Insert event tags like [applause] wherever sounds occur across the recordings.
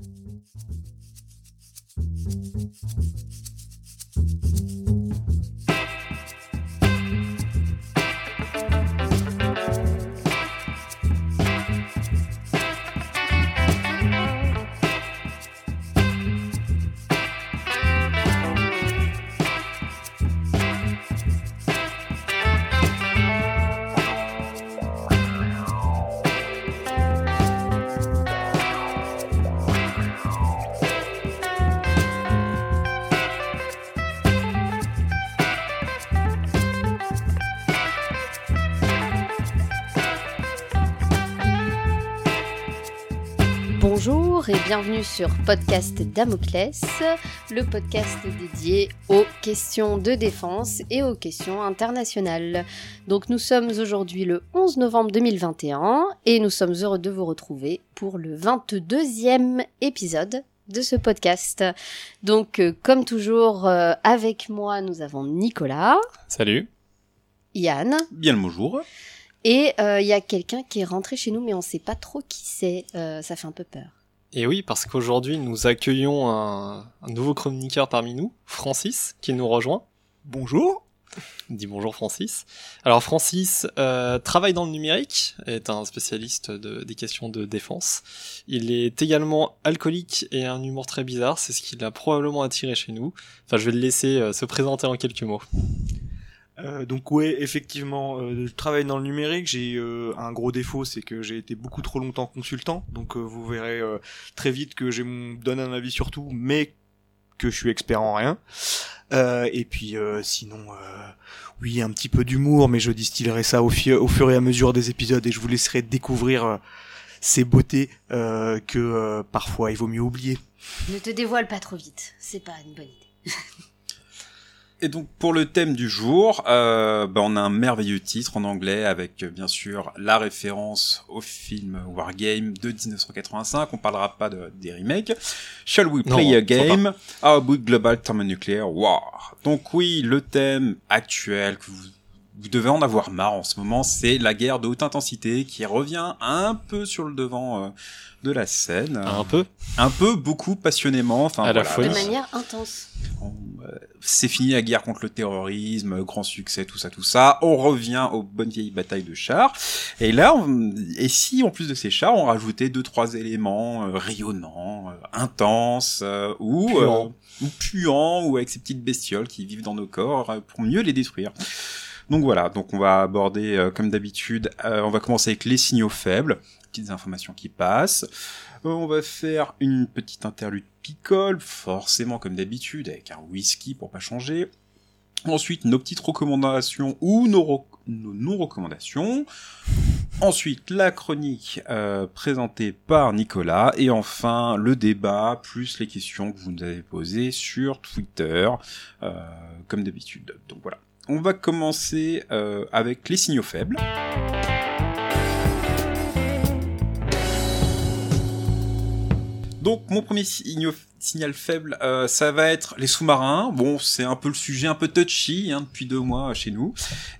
Thank you. Et bienvenue sur Podcast Damoclès, le podcast dédié aux questions de défense et aux questions internationales. Donc nous sommes aujourd'hui le 11 novembre 2021 et nous sommes heureux de vous retrouver pour le 22e épisode de ce podcast. Donc euh, comme toujours euh, avec moi nous avons Nicolas, Salut. Yann Bien le bonjour. et euh, il y a quelqu'un qui est rentré chez nous mais on sait pas trop qui c'est, Euh, ça fait un peu peur. Et oui, parce qu'aujourd'hui, nous accueillons un, un nouveau chroniqueur parmi nous, Francis, qui nous rejoint. Bonjour. Dis bonjour Francis. Alors Francis euh, travaille dans le numérique, est un spécialiste de, des questions de défense. Il est également alcoolique et a un humour très bizarre, c'est ce qui l'a probablement attiré chez nous. Enfin, je vais le laisser euh, se présenter en quelques mots. Euh, donc ouais, effectivement, euh, je travaille dans le numérique. J'ai euh, un gros défaut, c'est que j'ai été beaucoup trop longtemps consultant. Donc euh, vous verrez euh, très vite que je donne un avis sur tout, mais que je suis expert en rien. Et puis sinon, oui, un petit peu d'humour, mais je distillerai ça au, au fur et à mesure des épisodes et je vous laisserai découvrir ces beautés que parfois il vaut mieux oublier. Ne te dévoile pas trop vite, c'est pas une bonne idée. [laughs] Et donc pour le thème du jour, euh, bah, on a un merveilleux titre en anglais avec euh, bien sûr la référence au film Wargame de 1985. On parlera pas de, des remakes. Shall we Non, play a game? About global thermonuclear war? Donc oui, le thème actuel que vous vous devez en avoir marre en ce moment, c'est la guerre de haute intensité qui revient un peu sur le devant euh, de la scène, Un peu. un peu beaucoup passionnément. Enfin, À la folie. De manière intense. euh, c'est fini la guerre contre le terrorisme, grand succès, tout ça, tout ça. On revient aux bonnes vieilles batailles de chars. Et là, on- et si en plus de ces chars, on rajoutait deux, trois éléments euh, rayonnants, euh, intenses, euh, ou Puants. euh, ou puants, ou avec ces petites bestioles qui vivent dans nos corps euh, pour mieux les détruire. Donc voilà, donc on va aborder euh, comme d'habitude, euh, on va commencer avec les signaux faibles, petites informations qui passent. Euh, on va faire une petite interlude picole, forcément comme d'habitude, avec un whisky pour pas changer. Ensuite, nos petites recommandations ou nos, rec- nos non-recommandations. Ensuite, la chronique présentée par Nicolas. Et enfin, le débat, plus les questions que vous nous avez posées sur Twitter, comme d'habitude. Donc voilà. On va commencer euh, avec les signaux faibles. Donc mon premier signal faible, euh, ça va être les sous-marins. Bon, c'est un peu le sujet un peu touchy hein, depuis deux mois chez nous,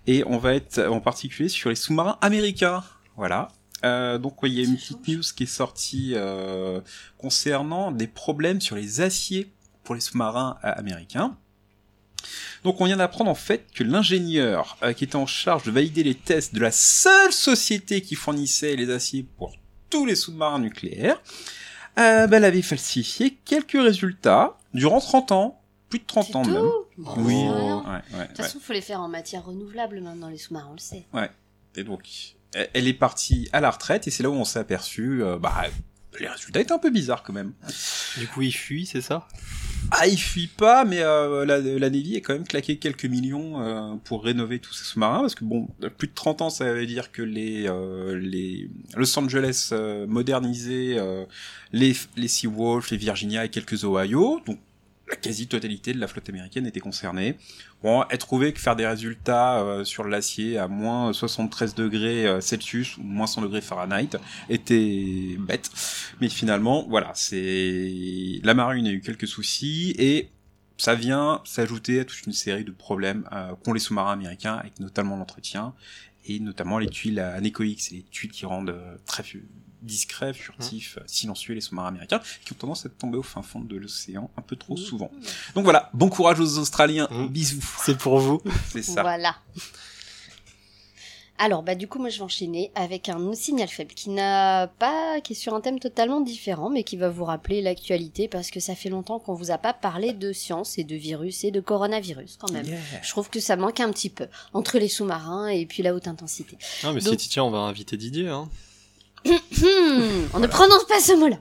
et on va être en particulier sur les sous-marins américains. Voilà. Euh, donc il y a une petite news qui est sortie euh, concernant des problèmes sur les aciers pour les sous-marins euh, américains. Donc on vient d'apprendre en fait que l'ingénieur euh, qui était en charge de valider les tests de la seule société qui fournissait les aciers pour tous les sous-marins nucléaires, euh, bah, elle avait falsifié quelques résultats durant 30 ans, plus de 30 C'est ans tout même. Bon, Oui, ouais, ouais, De ouais. toute façon, faut les faire en matière renouvelable maintenant, les sous-marins, on le sait. Et donc, elle elle est partie à la retraite et c'est là où on s'est aperçu, euh, bah, les résultats étaient un peu bizarres quand même. Du coup, il fuit, c'est ça? Ah, il fuit pas, mais euh, la, la Navy a quand même claqué quelques millions euh, pour rénover tous ces sous-marins, parce que bon, plus de 30 ans, ça veut dire que les, euh, les Los Angeles euh, modernisés, euh, les, les Seawolf, les Virginia et quelques Ohio, donc la quasi-totalité de la flotte américaine était concernée. Bon, elle trouvait que faire des résultats euh, sur l'acier à moins 73 degrés euh, Celsius ou moins 100 degrés Fahrenheit était bête. Mais finalement, voilà, c'est la marine a eu quelques soucis et ça vient s'ajouter à toute une série de problèmes euh, qu'ont les sous-marins américains, avec notamment l'entretien. et notamment les tuiles anéchoïques, c'est les tuiles qui rendent euh, très discrets, furtifs, Mmh. euh, silencieux les sous-marins américains, qui ont tendance à tomber au fin fond de l'océan un peu trop Mmh. souvent. Donc voilà, bon courage aux Australiens, Mmh. bisous. [laughs] C'est pour vous. [laughs] C'est ça. Voilà. Alors, bah, du coup, moi, je vais enchaîner avec un signal faible qui n'a pas, qui est sur un thème totalement différent, mais qui va vous rappeler l'actualité parce que ça fait longtemps qu'on vous a pas parlé de science et de virus et de coronavirus, quand même. Yeah. Je trouve que ça manque un petit peu entre les sous-marins et puis la haute intensité. Ah, mais Donc- si tu tiens, on va inviter Didier. Hein. Hmm, on ne prononce pas ce mot-là.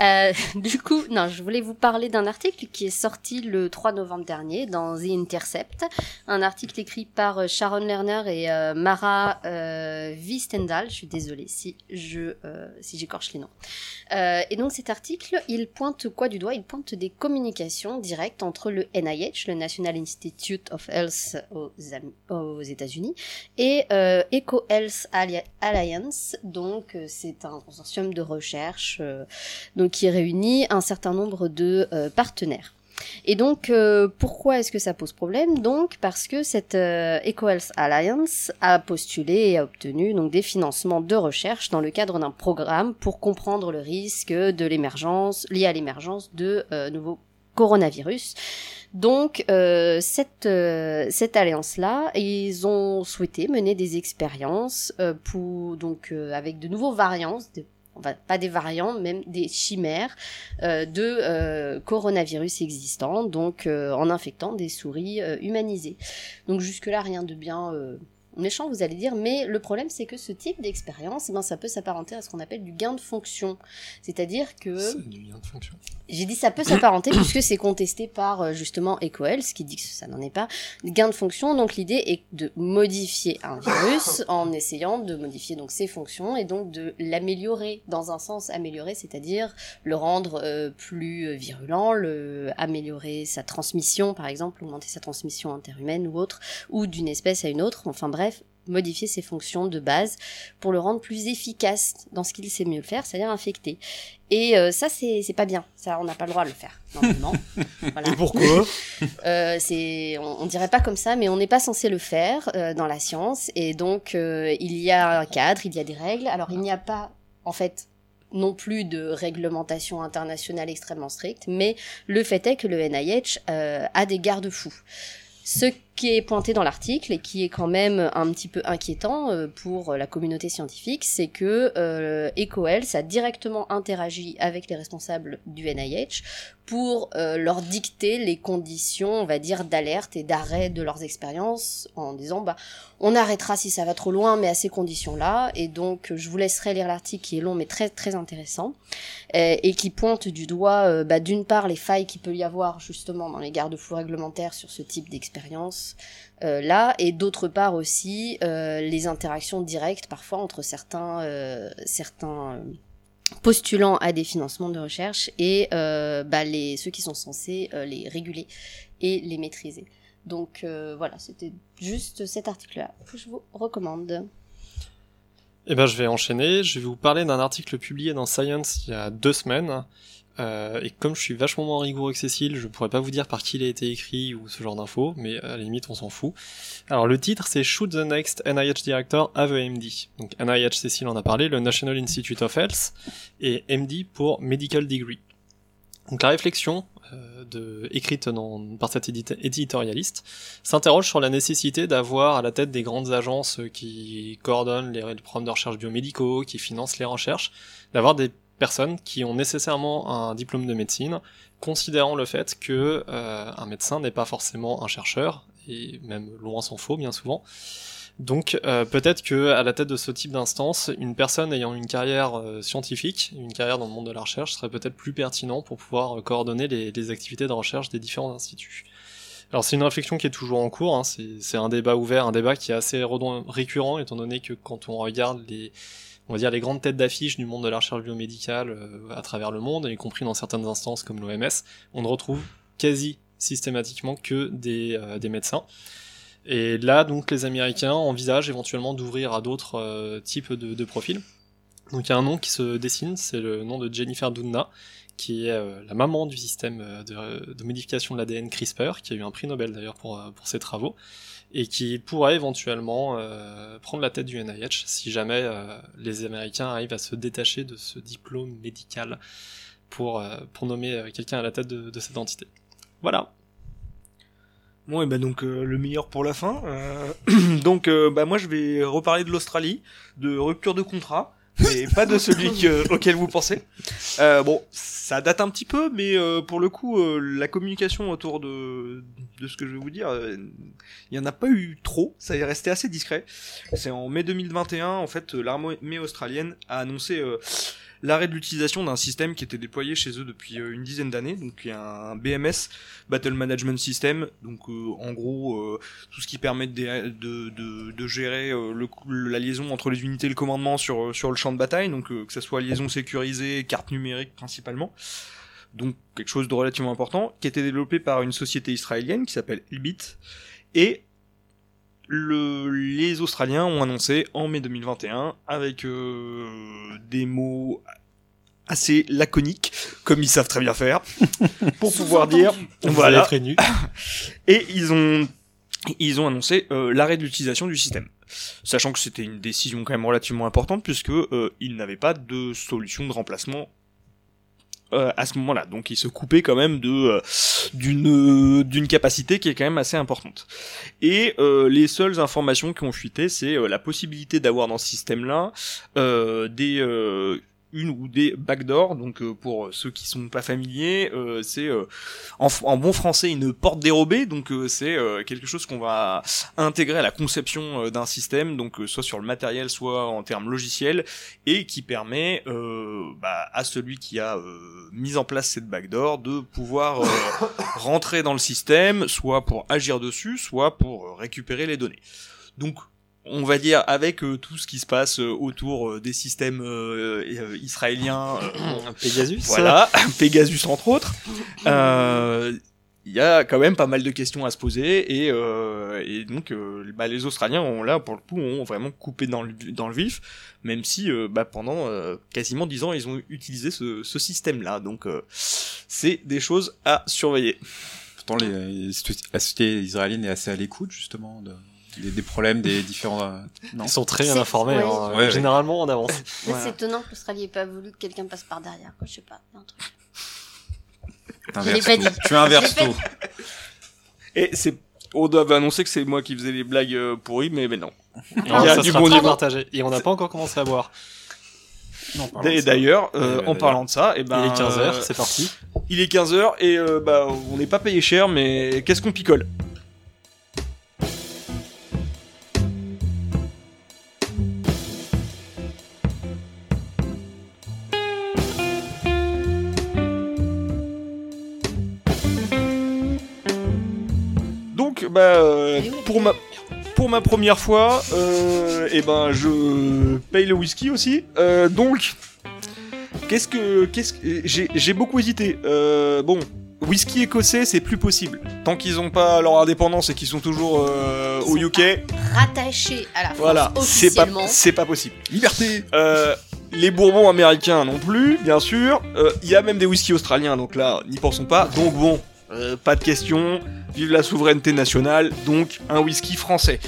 Euh, du coup, non, je voulais vous parler d'un article qui est sorti le 3 novembre dernier dans The Intercept, un article écrit par euh, Sharon Lerner et euh, Mara euh, Vistendal. Je suis désolée si je euh, si j'écorche les noms. Euh, et donc cet article, il pointe quoi du doigt? Il pointe des communications directes entre le NIH, le National Institute of Health aux, États-Unis, et euh, EcoHealth Alli- Donc euh, c'est un consortium de recherche. euh, donc qui réunit un certain nombre de euh, partenaires. Et donc, pourquoi est-ce que ça pose problème? Donc, parce que cette EcoHealth Alliance a postulé et a obtenu donc des financements de recherche dans le cadre d'un programme pour comprendre le risque de l'émergence lié à l'émergence de nouveaux coronavirus. Donc euh, cette euh, cette alliance là, ils ont souhaité mener des expériences euh, pour donc euh, avec de nouveaux variants, enfin, pas des variants, même des chimères de coronavirus existants, donc en infectant des souris humanisées. Donc jusque là rien de bien méchant, vous allez dire, mais le problème c'est que ce type d'expérience, eh ben, ça peut s'apparenter à ce qu'on appelle du gain de fonction, c'est-à-dire que C'est du lien de fonction. j'ai dit ça peut s'apparenter puisque c'est contesté par euh, justement EcoHealth qui dit que ça n'en est pas. Gain de fonction, donc l'idée est de modifier un virus [laughs] en essayant de modifier donc ses fonctions et donc de l'améliorer dans un sens améliorer, c'est-à-dire le rendre euh, plus virulent, le améliorer sa transmission par exemple, augmenter sa transmission interhumaine ou autre, ou d'une espèce à une autre. Enfin bref, modifier ses fonctions de base pour le rendre plus efficace dans ce qu'il sait mieux faire, c'est-à-dire infecter. Et euh, ça, c'est pas bien. Ça, on n'a pas le droit de le faire, normalement. [laughs] voilà. Et pourquoi? [laughs] Euh, c'est, on, on dirait pas comme ça, mais on n'est pas censé le faire euh, dans la science. Et donc, euh, il y a un cadre, il y a des règles. Alors, il n'y a pas, en fait, non plus de réglementation internationale extrêmement stricte, mais le fait est que le NIH a des garde-fous. Ce qui est pointé dans l'article et qui est quand même un petit peu inquiétant euh, pour la communauté scientifique, c'est que euh, a directement interagi avec les responsables du NIH pour euh, leur dicter les conditions, on va dire, d'alerte et d'arrêt de leurs expériences en disant bah on arrêtera si ça va trop loin, mais à ces conditions-là. Et donc je vous laisserai lire l'article qui est long mais très très intéressant euh, et qui pointe du doigt bah, d'une part les failles qu'il peut y avoir justement dans les garde-fous réglementaires sur ce type d'expérience euh, là et d'autre part aussi euh, les interactions directes parfois entre certains euh, certains postulants à des financements de recherche et bah, ceux qui sont censés les réguler et les maîtriser. Donc voilà, c'était juste cet article-là que je vous recommande. Eh ben, je vais enchaîner. Je vais vous parler d'un article publié dans Science il y a deux semaines. Euh, et comme je suis vachement moins rigoureux que Cécile, je pourrais pas vous dire par qui il a été écrit ou ce genre d'infos, mais à la limite on s'en fout. Alors le titre c'est Shoot the Next NIH Director have a MD. Donc NIH Cécile en a parlé, le National Institute of Health, et MD pour Medical Degree. Donc la réflexion euh, écrite par cet éditorialiste s'interroge sur la nécessité d'avoir à la tête des grandes agences qui coordonnent les programmes de recherche biomédicaux, qui financent les recherches, d'avoir des personnes qui ont nécessairement un diplôme de médecine, considérant le fait que euh, un médecin n'est pas forcément un chercheur, et même loin s'en faut bien souvent. Donc euh, peut-être que à la tête de ce type d'instance, une personne ayant une carrière euh, scientifique, une carrière dans le monde de la recherche, serait peut-être plus pertinent pour pouvoir coordonner les, activités de recherche des différents instituts. Alors c'est une réflexion qui est toujours en cours, hein, c'est un débat ouvert, un débat qui est assez récurrent, étant donné que quand on regarde les, on va dire les grandes têtes d'affiche du monde de la recherche biomédicale euh, à travers le monde, y compris dans certaines instances comme l'OMS, on ne retrouve quasi systématiquement que des, euh, des médecins. Et là, donc, les Américains envisagent éventuellement d'ouvrir à d'autres euh, types de, profils. Donc, il y a un nom qui se dessine, c'est le nom de Jennifer Doudna, qui est la maman du système de, modification de l'ADN CRISPR, qui a eu un prix Nobel d'ailleurs pour ses travaux. Et qui pourrait éventuellement euh, prendre la tête du NIH si jamais euh, les Américains arrivent à se détacher de ce diplôme médical pour, euh, nommer quelqu'un à la tête de, cette entité. Voilà. Bon, et ben donc le meilleur pour la fin. [clears throat] Donc, bah moi je vais reparler de l'Australie, de rupture de contrat, mais [laughs] pas de celui que- auquel vous pensez. Euh, bon, ça date un petit peu, mais euh, pour le coup, euh, la communication autour de de ce que je vais vous dire, euh, il y en a pas eu trop. Ça est resté assez discret. C'est en mai 2021, en fait, l'armée australienne a annoncé euh, l'arrêt de l'utilisation d'un système qui était déployé chez eux depuis euh, une dizaine d'années, donc il y a un BMS, Battle Management System, donc euh, en gros euh, tout ce qui permet de, de, de, de gérer euh, le, la liaison entre les unités et le commandement sur, euh, sur le champ de bataille, donc euh, que ça soit liaison sécurisée, carte numérique principalement. Donc quelque chose de relativement important, qui a été développé par une société israélienne qui s'appelle Elbit, et le, les Australiens ont annoncé en mai 2021 avec euh, des mots assez laconiques, comme ils savent très bien faire, [laughs] pour pouvoir dire, voilà, [laughs] et ils ont ils ont annoncé euh, l'arrêt de l'utilisation du système, sachant que c'était une décision quand même relativement importante puisque euh, ils n'avaient pas de solution de remplacement euh, à ce moment-là. Donc ils se coupaient quand même de euh, d'une d'une capacité qui est quand même assez importante. Et euh, les seules informations qui ont fuité, c'est euh, la possibilité d'avoir dans ce système-là euh, des euh, une ou des backdoors. Donc euh, pour ceux qui sont pas familiers, euh, c'est euh, en, en bon français une porte dérobée. Donc euh, c'est euh, quelque chose qu'on va intégrer à la conception euh, d'un système, donc soit sur le matériel, soit en termes logiciels, et qui permet bah, à celui qui a mis en place cette backdoor de pouvoir [coughs] rentrer dans le système, soit pour agir dessus, soit pour récupérer les données. Donc on va dire avec euh, tout ce qui se passe euh, autour euh, des systèmes euh, euh, israéliens, euh, [coughs] Pegasus. voilà, [coughs] Pegasus entre autres. Euh, Il y a quand même pas mal de questions à se poser et, euh, et donc euh, bah, les Australiens ont là pour le coup ont vraiment coupé dans le, dans le vif, même si euh, bah, pendant euh, quasiment dix ans ils ont utilisé ce, ce système-là. Donc euh, c'est des choses à surveiller. Pourtant, les, les- la société israélienne est assez à l'écoute, justement, de- des, des problèmes des différents... euh, non Ils sont très bien informés, ouais. hein, Ouais, ouais. généralement [laughs] en avance. C'est étonnant que l'Australie ait pas voulu que quelqu'un passe par derrière, quoi. Je sais pas. un truc. Pas dit. Tu inverses tout. Et c'est on doit annoncer que c'est moi qui faisais les blagues euh, pourries, mais, mais non. Non, Il y a ça du bon niveau. partagé. Et on n'a pas encore commencé à boire. Non, Et d'ailleurs, euh, en parlant de ça, et ben, Il est 15h, euh, c'est parti. Il est 15h et euh, bah on n'est pas payé cher mais qu'est-ce qu'on picole? Bah euh, pour ma pour ma première fois, euh, et ben je paye le whisky aussi. Euh, donc Qu'est-ce que. Qu'est-ce que. J'ai j'ai beaucoup hésité. Euh, bon, whisky écossais, c'est plus possible. Tant qu'ils ont pas leur indépendance et qu'ils sont toujours euh, au Ils sont UK, Rattaché à la France voilà, c'est pas, c'est pas possible. Liberté euh, Les bourbons américains non plus, bien sûr. Euh, Il y a même des whiskies australiens, donc là, n'y pensons pas. Donc bon, euh, pas de question. Vive la souveraineté nationale, donc un whisky français.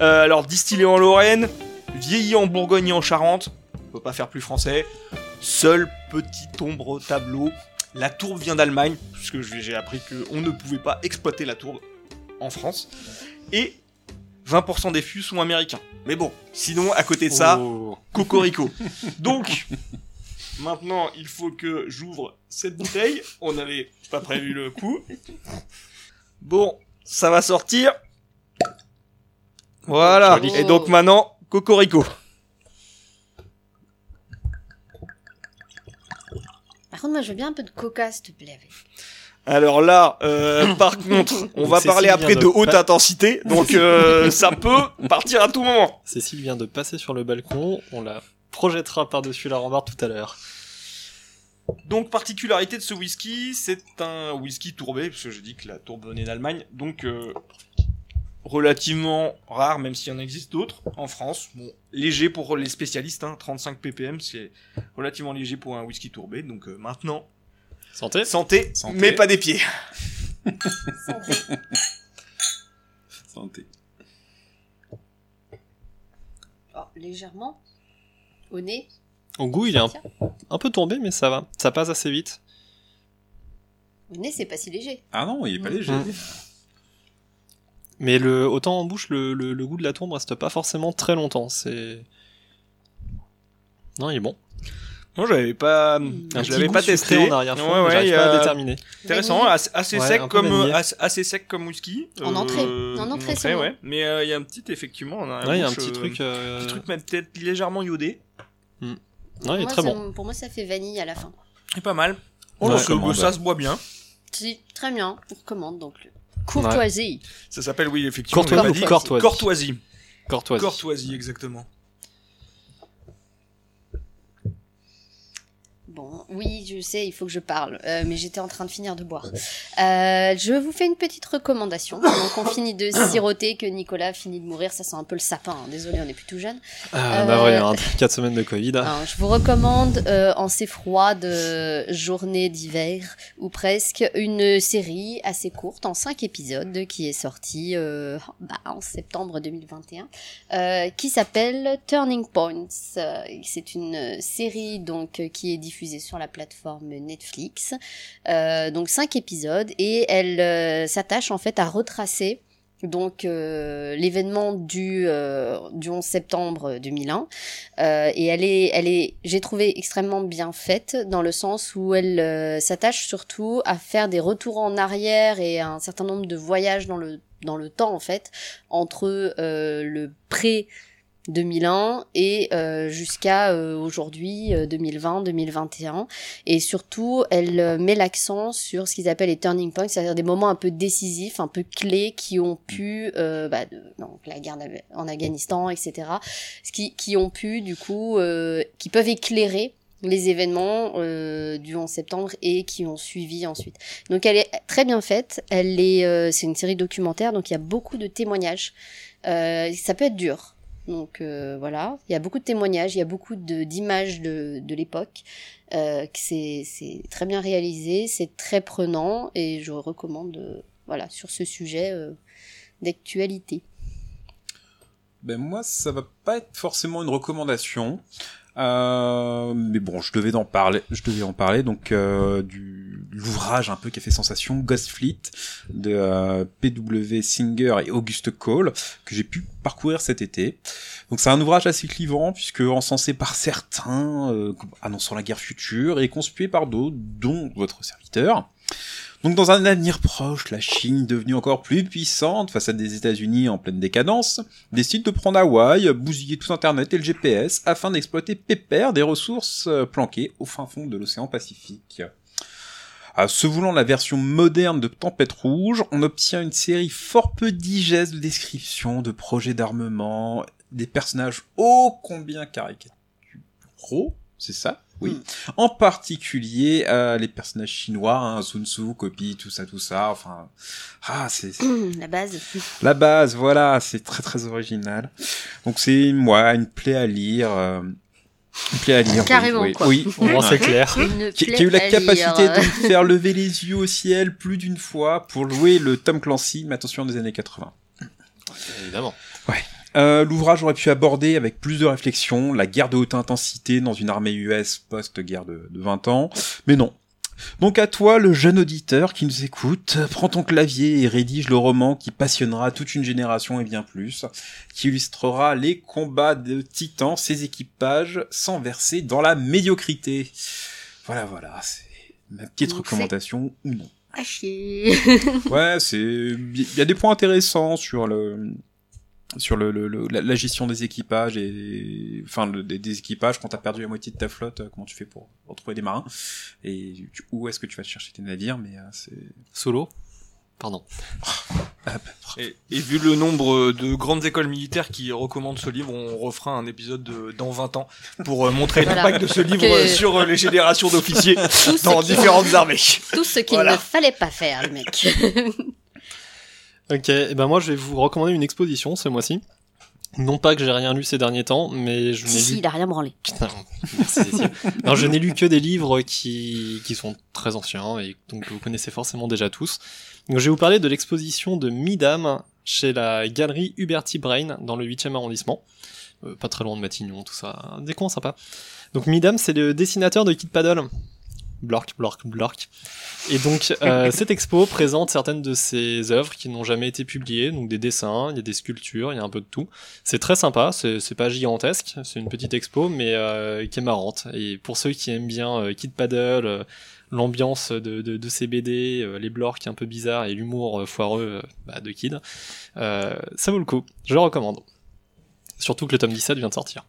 Euh, alors, distillé en Lorraine, vieilli en Bourgogne et en Charente, on peut pas faire plus français. Seule petite ombre au tableau, la tourbe vient d'Allemagne, puisque j'ai j'ai appris qu'on ne pouvait pas exploiter la tourbe en France. Et 20% des fûts sont américains. Mais bon, sinon, à côté de ça, Oh. Cocorico. Donc, [laughs] maintenant, il faut que j'ouvre cette bouteille. On n'avait pas prévu le coup. Bon, ça va sortir. Voilà. Et donc maintenant, Cocorico. Par contre, moi, je veux bien un peu de coca, s'il te plaît. avec. Alors là, euh, [coughs] par contre, on va parler après de de haute intensité, donc euh, ça peut partir à tout moment. Cécile vient de passer sur le balcon. On la projettera par-dessus la rambarde tout à l'heure. Donc particularité de ce whisky, c'est un whisky tourbé, parce que j'ai dit que la tourbe venait d'Allemagne, donc euh, relativement rare, même s'il y en existe d'autres en France. Bon, léger pour les spécialistes, hein, 35 ppm, c'est relativement léger pour un whisky tourbé. Donc euh, maintenant, santé. santé, santé, mais pas des pieds. [laughs] santé. santé. Oh, légèrement. Au nez. Au goût, il est un, un peu tombé, mais ça va. Ça passe assez vite. Au nez, c'est pas si léger. Ah non, il est pas Mm. léger. Mm. Mais le, autant en bouche, le, le, le goût de la tombe reste pas forcément très longtemps. C'est. Non, il est bon. Moi, j'avais pas, Mm. Un je l'avais pas testé. en arrière-fond, Ouais, ouais, y pas à a- déterminer. Intéressant, assez, assez Ouais, sec un comme assez, assez sec comme whisky. En entrée. En entrée, c'est bon. ouais. Mais euh, il y a un petit effectivement, on a Ouais, il y a un bouche, petit euh, truc. euh, petit truc même peut-être légèrement iodé. Non, il est Moi, très ça bon. Pour moi, ça fait vanille à la fin. C'est pas mal. On Ouais. le Ça, recommande. ça se boit bien. Si, très bien. On recommande donc. le Courtoisie. Ça s'appelle oui effectivement. Courtoisie. Courtoisie. Courtoisie. Courtoisie exactement. Bon, oui, je sais, il faut que je parle, euh, mais j'étais en train de finir de boire. Euh, je vous fais une petite recommandation. Donc, on finit de [coughs] siroter, que Nicolas finit de mourir. Ça sent un peu le sapin. hein. Désolé, on n'est plus tout jeune. Ah, Euh, bah ouais, il y a 4 semaines de Covid. Alors, je vous recommande, euh, en ces froides euh, journées d'hiver, ou presque, une série assez courte, en cinq épisodes, qui est sortie euh, bah, en septembre 2021, euh, qui s'appelle Turning Points. Euh, C'est une série donc euh, qui est diffusée sur la plateforme Netflix. Euh, donc cinq épisodes, et elle euh, s'attache en fait à retracer donc euh, l'événement du, du 11 septembre 2001 euh, et elle est, elle est, j'ai trouvé extrêmement bien faite dans le sens où elle s'attache surtout à faire des retours en arrière et un certain nombre de voyages dans le temps en fait entre le pré 2001 et euh, jusqu'à euh, aujourd'hui 2020-2021 et surtout elle euh, met l'accent sur ce qu'ils appellent les turning points c'est-à-dire des moments un peu décisifs un peu clés qui ont pu euh, bah, de- donc la guerre en Afghanistan etc ce qui, qui ont pu du coup euh, qui peuvent éclairer les événements euh, du 11 septembre et qui ont suivi ensuite. Donc elle est très bien faite, elle est euh, c'est une série documentaire donc il y a beaucoup de témoignages. Euh, ça peut être dur. Donc euh, voilà, il y a beaucoup de témoignages, il y a beaucoup d'images de, de l'époque. Euh, c'est très bien réalisé, c'est très prenant et je recommande euh, voilà sur ce sujet d'actualité. Ben moi, ça va pas être forcément une recommandation. Euh, mais bon, je devais en parler. Je devais en parler donc euh, du l'ouvrage un peu qui a fait sensation, Ghost Fleet de euh, P.W. Singer et Auguste Cole que j'ai pu parcourir cet été. Donc c'est un ouvrage assez clivant puisque encensé par certains, euh, annonçant la guerre future et conspué par d'autres, dont votre serviteur. Donc dans un avenir proche, la Chine, devenue encore plus puissante face à des États-Unis en pleine décadence, décide de prendre Hawaï, bousiller tout Internet et le GPS afin d'exploiter pépère des ressources euh, planquées au fin fond de l'océan Pacifique. À se voulant la version moderne de Tempête Rouge, on obtient une série fort peu digeste de descriptions, de projets d'armement, des personnages ô combien caricaturaux, c'est ça? Oui. Mm. En particulier euh, les personnages chinois, hein, Sun Tzu, Copy, tout ça, tout ça. Enfin, ah, c'est c'est- La base. [laughs] la base, voilà, c'est très très original. Donc c'est moi une plaie à lire, euh, une plaie à lire. oui, Carrément, oui, quoi. Oui, c'est clair. Qui, qui a eu la capacité lire. de faire lever les yeux au ciel plus d'une fois pour jouer le Tom Clancy, mais attention des années 80. Évidemment. Euh, L'ouvrage aurait pu aborder avec plus de réflexion la guerre de haute intensité dans une armée US post-guerre de, de 20 ans, mais non. Donc à toi, le jeune auditeur qui nous écoute, prends ton clavier et rédige le roman qui passionnera toute une génération et bien plus, qui illustrera les combats de titans, ses équipages, sans verser dans la médiocrité. Voilà, voilà, c'est ma petite Donc, recommandation ou non. À chier. [laughs] Ouais, c'est il y a des points intéressants sur le sur le, le- le- la, la gestion des équipages et enfin le- des, des équipages quand t'as perdu la moitié de ta flotte euh, comment tu fais pour retrouver des marins et tu- où est-ce que tu vas chercher tes navires mais euh, c'est Solo. Pardon. [laughs] peu près. Et, et vu le nombre de grandes écoles militaires qui recommandent ce livre, on refera un épisode de- dans 20 ans pour euh, montrer Voilà. l'impact de ce livre Que- [laughs] sur euh, les générations d'officiers dans différentes armées. Tout ce qu'il Voilà. ne fallait pas faire, le mec. [laughs] Ok, et ben moi je vais vous recommander une exposition ce mois-ci. Non pas que j'ai rien lu ces derniers temps, mais je n'ai si, si, lu. il a rien branlé. Putain, merci. Non, je n'ai lu que des livres qui, qui sont très anciens et donc que vous connaissez forcément déjà tous. Donc je vais vous parler de l'exposition de Midam chez la galerie Huberty Brain dans le 8e arrondissement. Euh, pas très loin de Matignon, tout ça. Des coins sympas. Donc Midam, c'est le dessinateur de Kid Paddle. Blork, blork, blork. Et donc, euh, [laughs] cette expo présente certaines de ses œuvres qui n'ont jamais été publiées, donc des dessins, il y a des sculptures, il y a un peu de tout. C'est très sympa, c'est pas gigantesque, c'est une petite expo, mais euh, qui est marrante. Et pour ceux qui aiment bien euh, Kid Paddle, euh, l'ambiance de, de, de ces BD, euh, les blorks un peu bizarres et l'humour foireux bah, de Kid, euh, ça vaut le coup, je le recommande. Surtout que le tome 17 vient de sortir.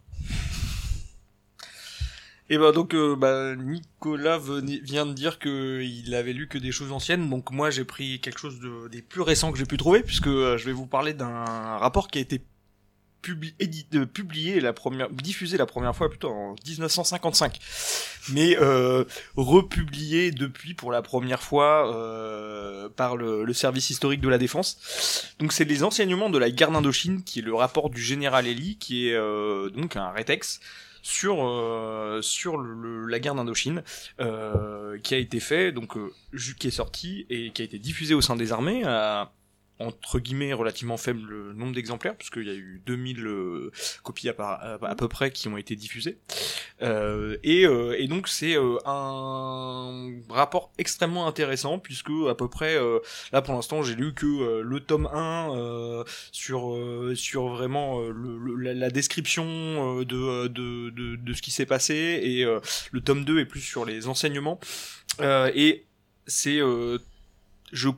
Et bah donc euh, bah, Nicolas vient de dire que il avait lu que des choses anciennes, donc moi j'ai pris quelque chose de, des plus récents que j'ai pu trouver, puisque euh, je vais vous parler d'un rapport qui a été euh, publié diffusé la première fois plutôt en 1955, mais euh, republié depuis pour la première fois par le, service historique de la défense. Donc c'est les enseignements de la guerre d'Indochine, qui est le rapport du général Elie, qui est donc un rétex sur euh, sur le- la guerre d'Indochine euh, qui a été fait donc euh, qui est sorti et qui a été diffusé au sein des armées entre guillemets relativement faible nombre d'exemplaires puisqu'il y a eu 2000 euh, copies à, peu près qui ont été diffusées. Euh, et, euh, et donc c'est euh, un rapport extrêmement intéressant puisque à peu près euh, là pour l'instant j'ai lu que le tome 1 euh, sur sur vraiment la, description de, de, de de ce qui s'est passé et le tome 2 est plus sur les enseignements. Et c'est je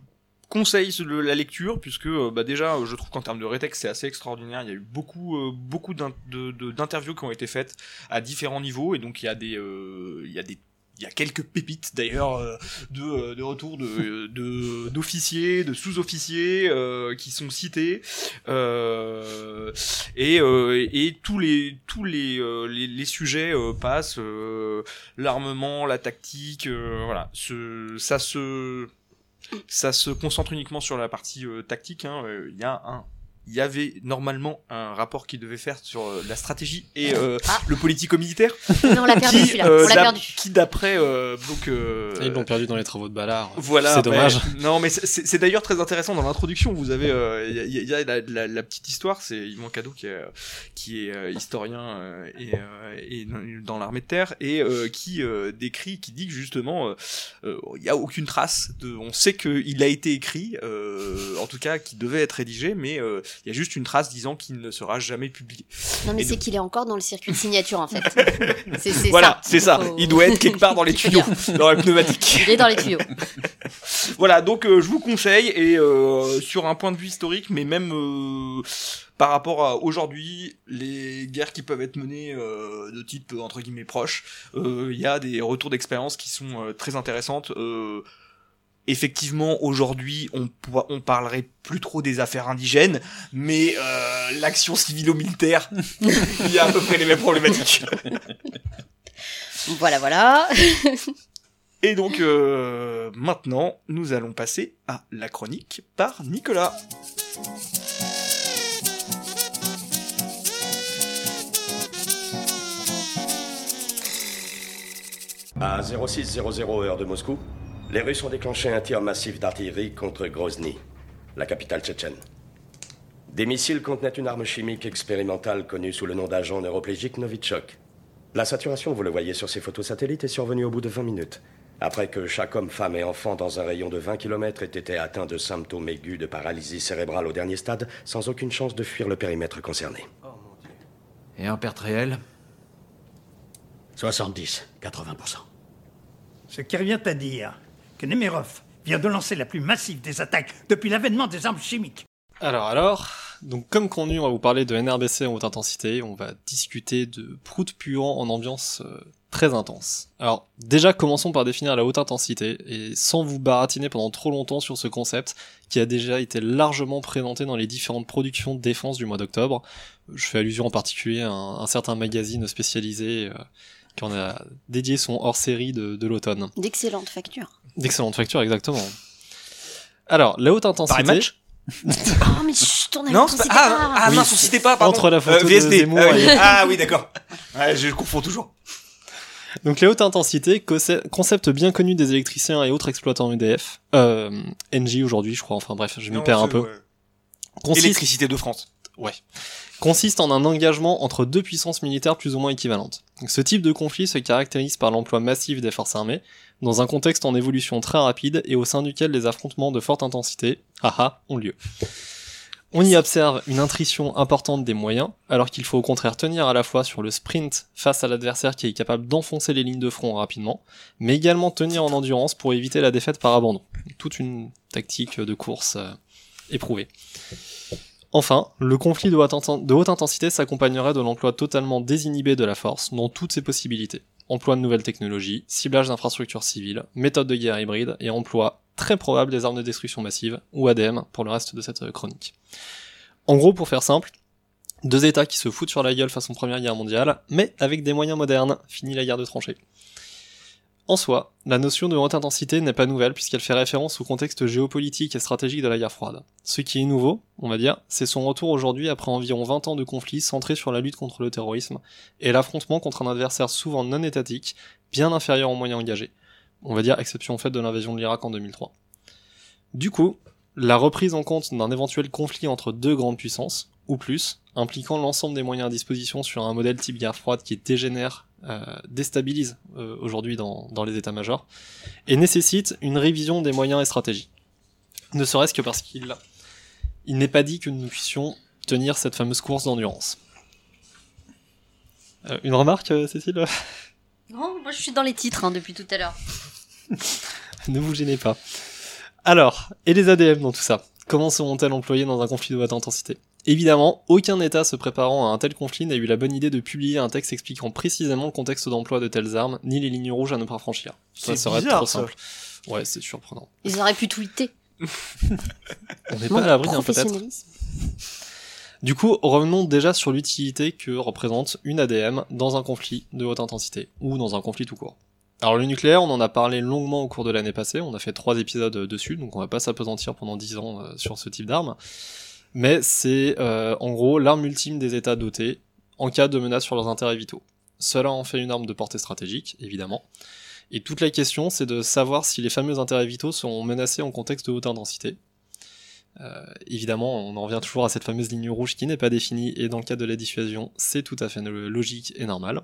conseille le- la lecture puisque euh, bah déjà euh, je trouve qu'en termes de rétexte c'est assez extraordinaire. Il y a eu beaucoup euh, beaucoup d'interviews qui ont été faites à différents niveaux et donc il y a des euh, il y a des il y a quelques pépites d'ailleurs euh, de, de retour de d'officiers, de, sous-officiers euh, qui sont cités. Euh, et, euh, et tous les tous les les, les sujets passent l'armement, la tactique, voilà, ce, ça se ça se concentre uniquement sur la partie euh, tactique. hein, euh, Il y a un il y avait normalement un rapport qui devait faire sur euh, la stratégie et euh, Ah. le politico-militaire Mais [laughs] on l'a perdu qui, celui-là, euh, on l'a perdu. qui d'après euh, donc euh, ils l'ont perdu dans les travaux de Ballard. voilà, C'est dommage. mais- non, mais c'est- d'ailleurs très intéressant dans l'introduction. Vous avez, euh, il y, a- il y a la, la- la petite histoire. C'est Yvan Cadeau qui est, qui est euh, historien euh, et, euh, et dans l'armée de terre et euh, qui euh, décrit, qui dit que justement, il y a aucune trace. De, on sait qu'il a été écrit, euh, en tout cas, qu'il devait être rédigé, mais euh, il y a juste une trace disant qu'il ne sera jamais publié. Non, mais c'est donc- qu'il est encore dans le circuit de signature en fait. [laughs] C'est c'est Voilà, c'est ça. Faut- Il doit être quelque part dans les [laughs] tuyaux, dans la pneumatique. Il est dans les tuyaux. [laughs] Voilà, donc euh, je vous conseille et euh, sur un point de vue historique, mais même euh, par rapport à aujourd'hui, les guerres qui peuvent être menées euh, de type euh, entre guillemets proche, euh, il y a des retours d'expérience qui sont euh, très intéressantes. Euh, effectivement, aujourd'hui, on, on parlerait plus trop des affaires indigènes, mais euh, l'action civilo-militaire, [laughs] il y a à peu près les mêmes problématiques. Voilà, voilà. [laughs] Et donc euh, maintenant, nous allons passer à la chronique par Nicolas. À 0600 heure de Moscou, les Russes ont déclenché un tir massif d'artillerie contre Grozny, la capitale tchétchène. Des missiles contenaient une arme chimique expérimentale connue sous le nom d'agent neuroplégique Novichok. La saturation, vous le voyez sur ces photos satellites, est survenue au bout de 20 minutes, après que chaque homme, femme et enfant dans un rayon de 20 km ait été atteint de symptômes aigus de paralysie cérébrale au dernier stade, sans aucune chance de fuir le périmètre concerné. Et en perte réelle 70, 80%. Ce qui revient à dire que Nemerov vient de lancer la plus massive des attaques depuis l'avènement des armes chimiques. Alors, alors, donc comme convenu, on va vous parler de NRBC en haute intensité, on va discuter de prout puant en ambiance euh, très intense. Alors, déjà, commençons par définir la haute intensité, et sans vous baratiner pendant trop longtemps sur ce concept, qui a déjà été largement présenté dans les différentes productions de défense du mois d'octobre. Je fais allusion en particulier à un, un certain magazine spécialisé euh, qui en a dédié son hors-série de, de l'automne. D'excellentes factures. D'excellentes factures, exactement. Alors, la haute intensité... match [laughs] Oh, mais chut, on a Non, pas... Ah, ah Oui, mince, on citait pas, pardon. entre la photo Euh, de VSD. Zemmour ah, oui. et- Ah oui, d'accord. Ouais, je confonds toujours. Donc les hautes intensités, conce- concept bien connu des électriciens et autres exploitants EDF, euh, NJ aujourd'hui je crois, enfin bref, je m'y perds un peu. ouais. consiste, Électricité de France. Ouais, consiste en un engagement entre deux puissances militaires plus ou moins équivalentes. Ce type de conflit se caractérise par l'emploi massif des forces armées, dans un contexte en évolution très rapide et au sein duquel les affrontements de forte intensité, haha, ont lieu. On y observe une intrition importante des moyens, alors qu'il faut au contraire tenir à la fois sur le sprint face à l'adversaire qui est capable d'enfoncer les lignes de front rapidement, mais également tenir en endurance pour éviter la défaite par abandon. Toute une tactique de course euh, éprouvée. Enfin, le conflit de haute, intensité s'accompagnerait de l'emploi totalement désinhibé de la force dans toutes ses possibilités. Emploi de nouvelles technologies, ciblage d'infrastructures civiles, méthode de guerre hybride et emploi très probable des armes de destruction massive, ou ADM pour le reste de cette chronique. En gros, pour faire simple, deux États qui se foutent sur la gueule façon Première Guerre mondiale, mais avec des moyens modernes, fini la guerre de tranchées. En soi, la notion de haute intensité n'est pas nouvelle puisqu'elle fait référence au contexte géopolitique et stratégique de la guerre froide. Ce qui est nouveau, on va dire, c'est son retour aujourd'hui après environ 20 ans de conflits centrés sur la lutte contre le terrorisme et l'affrontement contre un adversaire souvent non étatique, bien inférieur aux moyens engagés. On va dire exception faite de l'invasion de l'Irak en 2003. Du coup, la reprise en compte d'un éventuel conflit entre deux grandes puissances, ou plus, impliquant l'ensemble des moyens à disposition sur un modèle type guerre froide qui dégénère, déstabilise euh, aujourd'hui dans, dans les états-majors, et nécessite une révision des moyens et stratégies. Ne serait-ce que parce qu'il il n'est pas dit que nous puissions tenir cette fameuse course d'endurance. Euh, une remarque, euh, Cécile? Non, moi je suis dans les titres hein, depuis tout à l'heure. [laughs] Ne vous gênez pas. Alors, et les ADM dans tout ça? Comment seront-elles employées dans un conflit de haute intensité? Évidemment, aucun État se préparant à un tel conflit n'a eu la bonne idée de publier un texte expliquant précisément le contexte d'emploi de telles armes, ni les lignes rouges à ne pas franchir. Ça serait bizarre, trop ça. simple. Ouais, c'est surprenant. Ils auraient pu tweeter. [laughs] On n'est pas à l'abri, hein, peut-être. Du coup, revenons déjà sur l'utilité que représente une ADM dans un conflit de haute intensité, ou dans un conflit tout court. Alors le nucléaire, on en a parlé longuement au cours de l'année passée, on a fait trois épisodes dessus, donc on va pas s'apesantir pendant dix ans euh, sur ce type d'arme. Mais c'est euh, en gros l'arme ultime des États dotés en cas de menace sur leurs intérêts vitaux. Cela en fait une arme de portée stratégique, évidemment. Et toute la question, c'est de savoir si les fameux intérêts vitaux seront menacés en contexte de haute intensité. Euh, évidemment, on en revient toujours à cette fameuse ligne rouge qui n'est pas définie, et dans le cas de la dissuasion, c'est tout à fait logique et normal.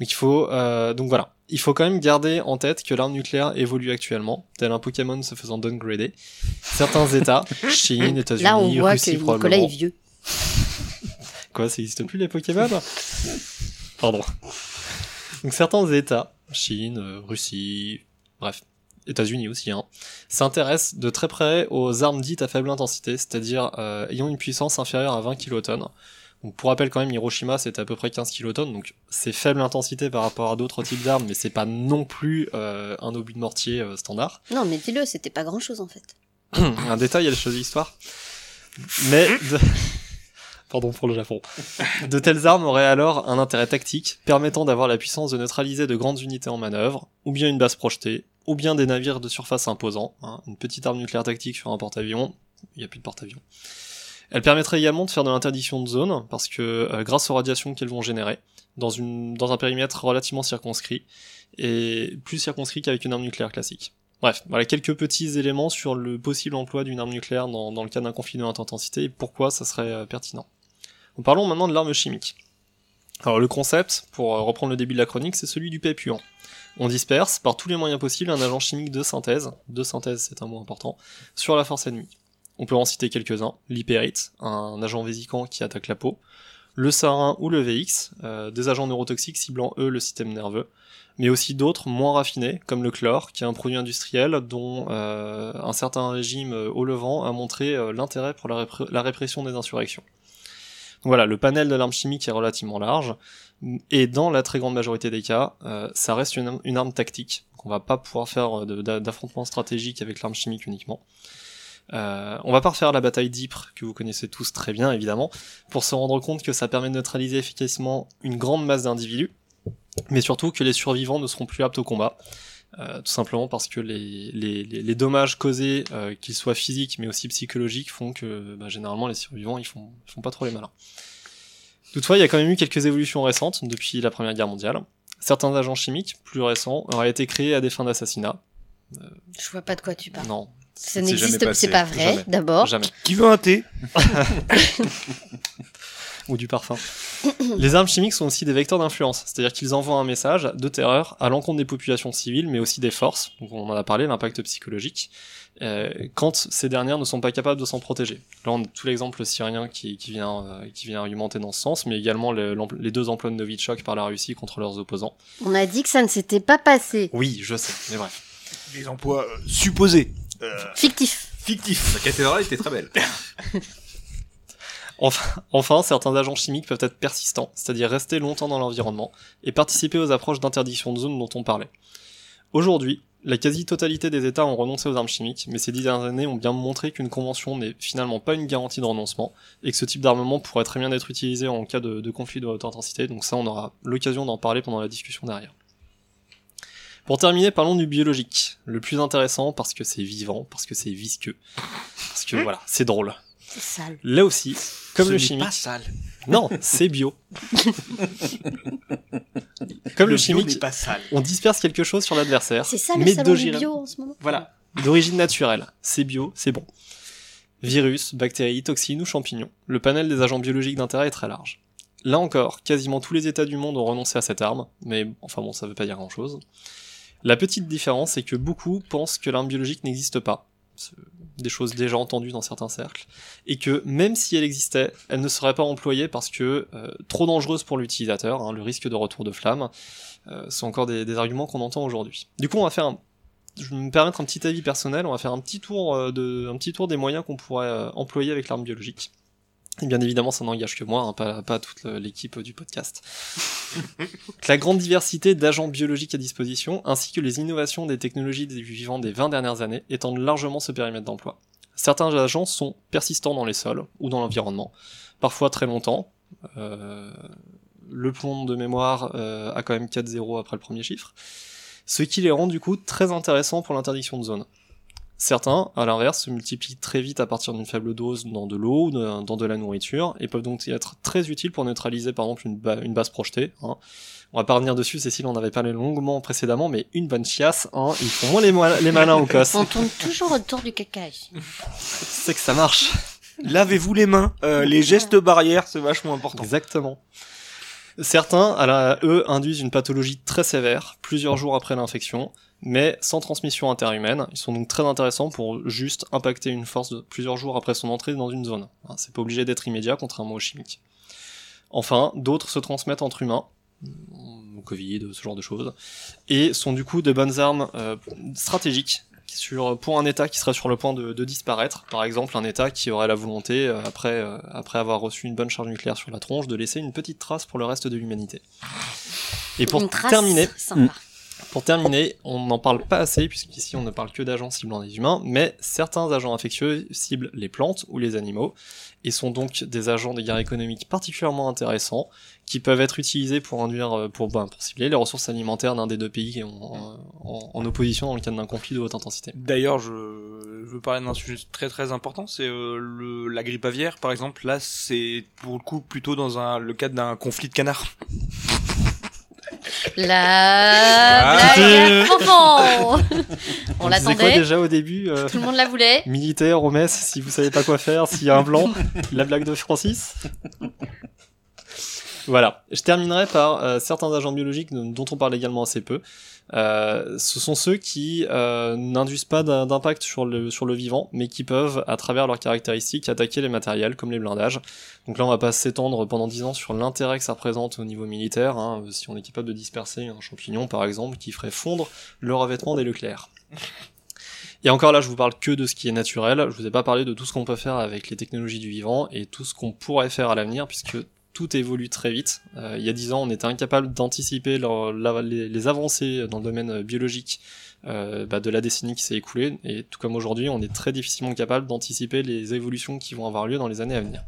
Donc il faut, euh, donc voilà, il faut quand même garder en tête que l'arme nucléaire évolue actuellement, tel un Pokémon se faisant downgrader. Certains États, [laughs] Chine, États-Unis, Là, on voit Russie que Nicolas est vieux. [laughs] Quoi, ça n'existe plus les Pokémon? Pardon. Donc certains États, Chine, euh, Russie, bref, États-Unis aussi, hein, s'intéressent de très près aux armes dites à faible intensité, c'est-à-dire euh, ayant une puissance inférieure à 20 kilotonnes. Donc pour rappel quand même, Hiroshima c'était à peu près 15 kilotonnes, donc c'est faible intensité par rapport à d'autres types d'armes, mais c'est pas non plus euh, un obus de mortier euh, standard. Non, mais dis-le, c'était pas grand-chose en fait. [clears throat] un détail, elle choisit l'histoire. Mais, de... [laughs] pardon pour le Japon. [laughs] De telles armes auraient alors un intérêt tactique, permettant d'avoir la puissance de neutraliser de grandes unités en manœuvre, ou bien une base projetée, ou bien des navires de surface imposants, hein, une petite arme nucléaire tactique sur un porte-avions, il n'y a plus de porte-avions. Elle permettrait également de faire de l'interdiction de zone, parce que euh, grâce aux radiations qu'elles vont générer, dans, une, dans un périmètre relativement circonscrit, et plus circonscrit qu'avec une arme nucléaire classique. Bref, voilà quelques petits éléments sur le possible emploi d'une arme nucléaire dans, dans le cas d'un conflit de haute intensité et pourquoi ça serait euh, pertinent. Donc parlons maintenant de l'arme chimique. Alors le concept, pour euh, reprendre le début de la chronique, c'est celui du puant. On disperse par tous les moyens possibles un agent chimique de synthèse, de synthèse c'est un mot important, sur la force ennemie. On peut en citer quelques-uns, l'hypérite, un agent vésicant qui attaque la peau, le sarin ou le VX, euh, des agents neurotoxiques ciblant eux le système nerveux, mais aussi d'autres moins raffinés, comme le chlore, qui est un produit industriel dont euh, un certain régime euh, au Levant a montré l'intérêt pour la, répression des insurrections. Donc voilà, le panel de l'arme chimique est relativement large, et dans la très grande majorité des cas, ça reste une, arme tactique. Donc on va pas pouvoir faire d'affrontement stratégique avec l'arme chimique uniquement. Euh, on va pas refaire la bataille d'Ypres, que vous connaissez tous très bien évidemment, pour se rendre compte que ça permet de neutraliser efficacement une grande masse d'individus, mais surtout que les survivants ne seront plus aptes au combat. Euh, tout simplement parce que les, les, les, les dommages causés, euh, qu'ils soient physiques mais aussi psychologiques, font que bah, généralement les survivants ils font, ils font pas trop les malins. Toutefois, il y a quand même eu quelques évolutions récentes depuis la Première Guerre mondiale. Certains agents chimiques plus récents auraient été créés à des fins d'assassinat. Je vois pas de quoi tu parles. Non. Ça C'est n'existe pas, c'est pas vrai, d'abord. Qui veut un thé [laughs] ou du parfum. [coughs] les armes chimiques sont aussi des vecteurs d'influence, c'est-à-dire qu'ils envoient un message de terreur à l'encontre des populations civiles, mais aussi des forces, donc on en a parlé, l'impact psychologique, euh, quand ces dernières ne sont pas capables de s'en protéger. Là, on a tout l'exemple syrien qui, qui, vient, euh, qui vient argumenter dans ce sens, mais également le- les deux emplois de Novichok par la Russie contre leurs opposants. On a dit que ça ne s'était pas passé. Oui, je sais, mais bref. Les emplois euh, supposés. Euh, Fictif. fictifs. La cathédrale était très belle. [laughs] Enfin, enfin, certains agents chimiques peuvent être persistants, c'est-à-dire rester longtemps dans l'environnement, et participer aux approches d'interdiction de zone dont on parlait. Aujourd'hui, la quasi-totalité des États ont renoncé aux armes chimiques, mais ces dix dernières années ont bien montré qu'une convention n'est finalement pas une garantie de renoncement, et que ce type d'armement pourrait très bien être utilisé en cas de, de conflit de haute intensité, donc ça on aura l'occasion d'en parler pendant la discussion derrière. Pour terminer, parlons du biologique, le plus intéressant parce que c'est vivant, parce que c'est visqueux, parce que voilà, c'est drôle. C'est sale. Là aussi, comme Ce le chimique, pas sale. non, c'est bio. [laughs] Comme le, chimique, n'est pas sale. on disperse quelque chose sur l'adversaire. C'est ça le mais salon du d'origine- bio en ce moment Voilà, d'origine naturelle. C'est bio, c'est bon. Virus, bactéries, toxines ou champignons. Le panel des agents biologiques d'intérêt est très large. Là encore, quasiment tous les États du monde ont renoncé à cette arme, mais enfin bon, ça veut pas dire grand chose. La petite différence, c'est que beaucoup pensent que l'arme biologique n'existe pas. Des choses déjà entendues dans certains cercles. Et que même si elle existait, elle ne serait pas employée parce que euh, trop dangereuse pour l'utilisateur, hein, le risque de retour de flamme, euh, sont encore des, arguments qu'on entend aujourd'hui. Du coup, on va faire un je vais me permettre un petit avis personnel, on va faire un petit tour, euh, des moyens qu'on pourrait euh, employer avec l'arme biologique. Et bien évidemment, ça n'engage que moi, hein, pas, toute l'équipe du podcast. [laughs] la grande diversité d'agents biologiques à disposition, ainsi que les innovations des technologies du vivant des 20 dernières années, étendent largement ce périmètre d'emploi. Certains agents sont persistants dans les sols ou dans l'environnement, parfois très longtemps. Euh, le plomb de mémoire euh, a quand même 4-0 après le premier chiffre ce qui les rend du coup très intéressants pour l'interdiction de zone. Certains, à l'inverse, se multiplient très vite à partir d'une faible dose dans de l'eau ou de- dans de la nourriture, et peuvent donc être très utiles pour neutraliser par exemple une, ba- une base projetée. hein. On va pas revenir dessus, Cécile on avait parlé longuement précédemment, mais une bonne chiasse, hein, ils font moins les, mo- les malins au cos. On tourne toujours autour du caca. [laughs] C'est que ça marche. Lavez-vous les mains. Euh, les gestes barrières, c'est vachement important. Exactement. Certains, à la- eux, induisent une pathologie très sévère, plusieurs jours après l'infection, mais sans transmission interhumaine. Ils sont donc très intéressants pour juste impacter une force de plusieurs jours après son entrée dans une zone. Hein, C'est pas obligé d'être immédiat, contrairement aux chimiques. Enfin, d'autres se transmettent entre humains, au Covid, ce genre de choses, et sont du coup de bonnes armes euh, stratégiques sur, pour un État qui serait sur le point de, de disparaître. Par exemple, un État qui aurait la volonté, euh, après, euh, après avoir reçu une bonne charge nucléaire sur la tronche, de laisser une petite trace pour le reste de l'humanité. Et pour terminer, sympa. Pour terminer, on n'en parle pas assez, puisqu'ici on ne parle que d'agents ciblant des humains, mais certains agents infectieux ciblent les plantes ou les animaux, et sont donc des agents de guerre économique particulièrement intéressants, qui peuvent être utilisés pour induire, euh, pour, ben, pour cibler les ressources alimentaires d'un des deux pays qui ont, en, opposition dans le cadre d'un conflit de haute intensité. D'ailleurs, je, veux parler d'un sujet très très important, c'est euh, la grippe aviaire, par exemple. Là, c'est pour le coup plutôt dans le cadre d'un conflit de canards. La Ah. blague On l'attendait, déjà au début euh, tout le monde la voulait. Militaire, au mess, si vous savez pas quoi faire, s'il y a un blanc, [laughs] la blague de Francis? Voilà. Je terminerai par euh, certains agents biologiques dont on parle également assez peu. Euh, ce sont ceux qui euh, n'induisent pas d'impact sur le, sur le vivant, mais qui peuvent, à travers leurs caractéristiques, attaquer les matériels, comme les blindages. Donc là, on va pas s'étendre pendant 10 ans sur l'intérêt que ça représente au niveau militaire, hein, si on est capable de disperser un champignon, par exemple, qui ferait fondre le revêtement des nucléaires. [laughs] Et encore là, je vous parle que de ce qui est naturel. Je vous ai pas parlé de tout ce qu'on peut faire avec les technologies du vivant et tout ce qu'on pourrait faire à l'avenir, puisque tout évolue très vite. Euh, il y a dix ans, on était incapable d'anticiper les avancées dans le domaine biologique euh, bah, de la décennie qui s'est écoulée, et tout comme aujourd'hui, on est très difficilement capable d'anticiper les évolutions qui vont avoir lieu dans les années à venir.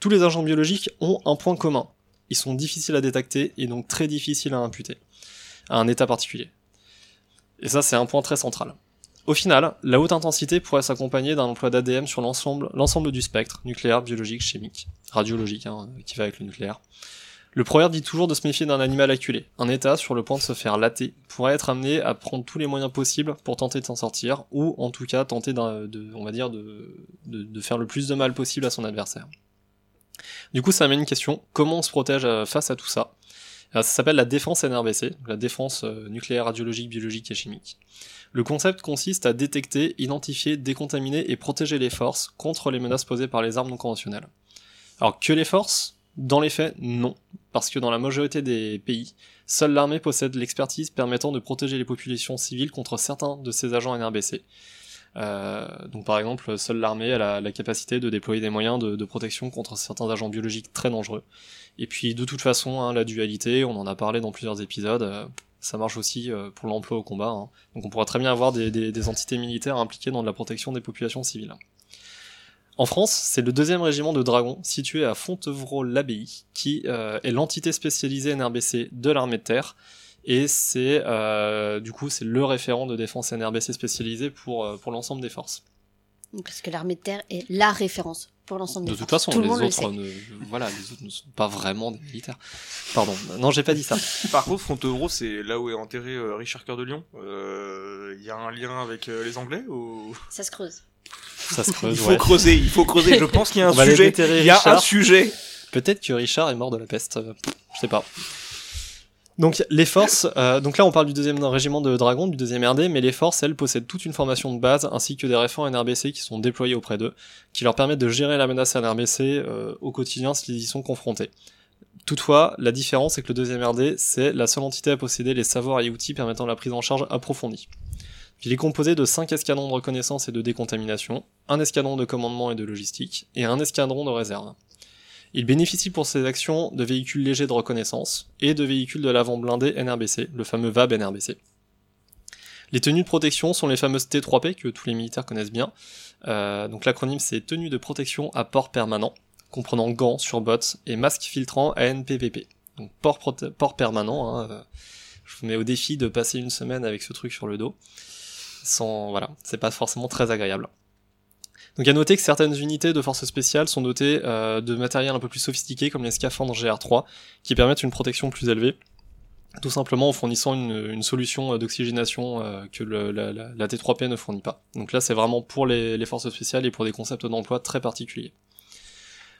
Tous les agents biologiques ont un point commun. Ils sont difficiles à détecter et donc très difficiles à imputer à un état particulier. Et ça, c'est un point très central. Au final, la haute intensité pourrait s'accompagner d'un emploi d'ADM sur l'ensemble, du spectre, nucléaire, biologique, chimique, radiologique, hein, qui va avec le nucléaire. Le proverbe dit toujours de se méfier d'un animal acculé. Un État sur le point de se faire latter pourrait être amené à prendre tous les moyens possibles pour tenter de s'en sortir, ou en tout cas tenter de, on va dire, de, faire le plus de mal possible à son adversaire. Du coup, ça amène une question comment on se protège euh, face à tout ça? Alors, Ça s'appelle la défense NRBC, la défense euh, nucléaire, radiologique, biologique et chimique. Le concept consiste à détecter, identifier, décontaminer et protéger les forces contre les menaces posées par les armes non conventionnelles. Alors que les forces? Dans les faits, non, parce que dans la majorité des pays, seule l'armée possède l'expertise permettant de protéger les populations civiles contre certains de ses agents NRBC. Euh, donc par exemple, seule l'armée a la, capacité de déployer des moyens de, de protection contre certains agents biologiques très dangereux. Et puis de toute façon, hein, la dualité, on en a parlé dans plusieurs épisodes, euh, ça marche aussi euh, pour l'emploi au combat. hein. Donc on pourra très bien avoir des, entités militaires impliquées dans la protection des populations civiles. En France, c'est le deuxième régiment de dragons situé à Fontevraud-l'Abbaye, qui euh, est l'entité spécialisée NRBC de l'armée de terre, et c'est euh, du coup c'est le référent de défense NRBC spécialisé pour l'ensemble des forces. Parce que l'armée de terre est la référence pour l'ensemble des De toute forces. façon, Tout les le autres, ne, voilà, les autres ne sont pas vraiment des militaires. Pardon, non, j'ai pas dit ça. [laughs] Par contre, Fontevraud, c'est là où est enterré euh, Richard Cœur de Lion. Il y a un lien avec euh, les Anglais ou? Ça se creuse. Ça se Il creuse, faut ouais. creuser, il faut creuser. Je pense qu'il y a un [laughs] sujet. Il y a un sujet. Peut-être que Richard est mort de la peste. euh, Je sais pas. Donc les forces, euh, donc là on parle du deuxième régiment de dragons, du deuxième RD, mais les forces, elles, possèdent toute une formation de base ainsi que des référents NRBC qui sont déployés auprès d'eux, qui leur permettent de gérer la menace NRBC euh, au quotidien s'ils y sont confrontés. Toutefois, la différence c'est que le deuxième RD, c'est la seule entité à posséder les savoirs et outils permettant la prise en charge approfondie. Il est composé de 5 escadrons de reconnaissance et de décontamination, un escadron de commandement et de logistique, et un escadron de réserve. Il bénéficie pour ses actions de véhicules légers de reconnaissance et de véhicules de l'avant blindé NRBC, le fameux VAB NRBC. Les tenues de protection sont les fameuses T3P que tous les militaires connaissent bien. Euh, donc l'acronyme c'est tenue de protection à port permanent, comprenant gants, surbottes et masques filtrants ANPVP. Donc port permanent. hein, euh, je vous mets au défi de passer une semaine avec ce truc sur le dos. Sans voilà, c'est pas forcément très agréable. Donc à noter que certaines unités de forces spéciales sont dotées euh, de matériel un peu plus sophistiqué comme les scaphandres GR3 qui permettent une protection plus élevée, tout simplement en fournissant une, solution euh, d'oxygénation euh, que la, la- la T3P ne fournit pas. Donc là c'est vraiment pour les, forces spéciales et pour des concepts d'emploi très particuliers.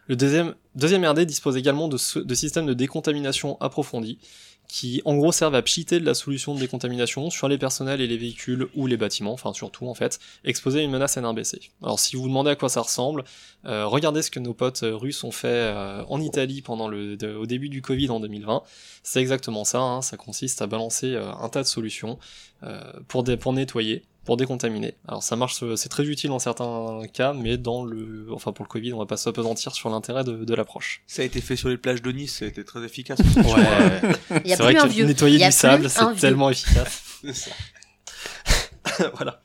Le deuxième, RD dispose également de systèmes de décontamination approfondis qui en gros servent à pchiter de la solution de décontamination sur les personnels et les véhicules ou les bâtiments, enfin surtout en fait, exposés à une menace NRBC. Alors si vous vous demandez à quoi ça ressemble, euh, regardez ce que nos potes euh, russes ont fait euh, en Italie pendant le, au début du Covid en 2020. C'est exactement ça, hein, ça consiste à balancer un tas de solutions pour, dé- pour nettoyer, pour décontaminer. Alors ça marche, euh, c'est très utile dans certains cas, mais dans le, enfin pour le Covid, on va pas s'apesantir sur l'intérêt de, de l'approche. Ça a été fait sur les plages de Nice, ça a été très efficace. [laughs] Ouais. Il y a C'est vrai plus un que vieux. nettoyer Il y a du sable, c'est vieux. tellement efficace. [laughs] [laughs] voilà.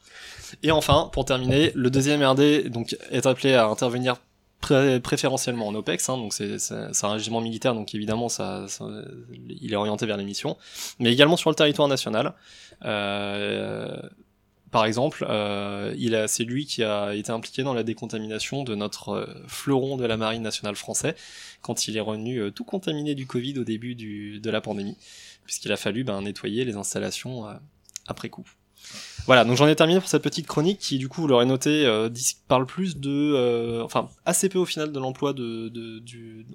Et enfin, pour terminer, le deuxième RD donc, est appelé à intervenir pré- préférentiellement en OPEX, hein, donc c'est c'est- c'est un régiment militaire, donc évidemment ça, ça- il est orienté vers les missions, mais également sur le territoire national. Euh, par exemple, euh, il a, c'est lui qui a été impliqué dans la décontamination de notre euh, fleuron de la marine nationale français quand il est revenu euh, tout contaminé du Covid au début du, de la pandémie, puisqu'il a fallu ben, nettoyer les installations euh, après coup. Voilà, donc j'en ai terminé pour cette petite chronique qui, du coup, vous l'aurez noté, parle plus de, enfin, assez peu au final de l'emploi de,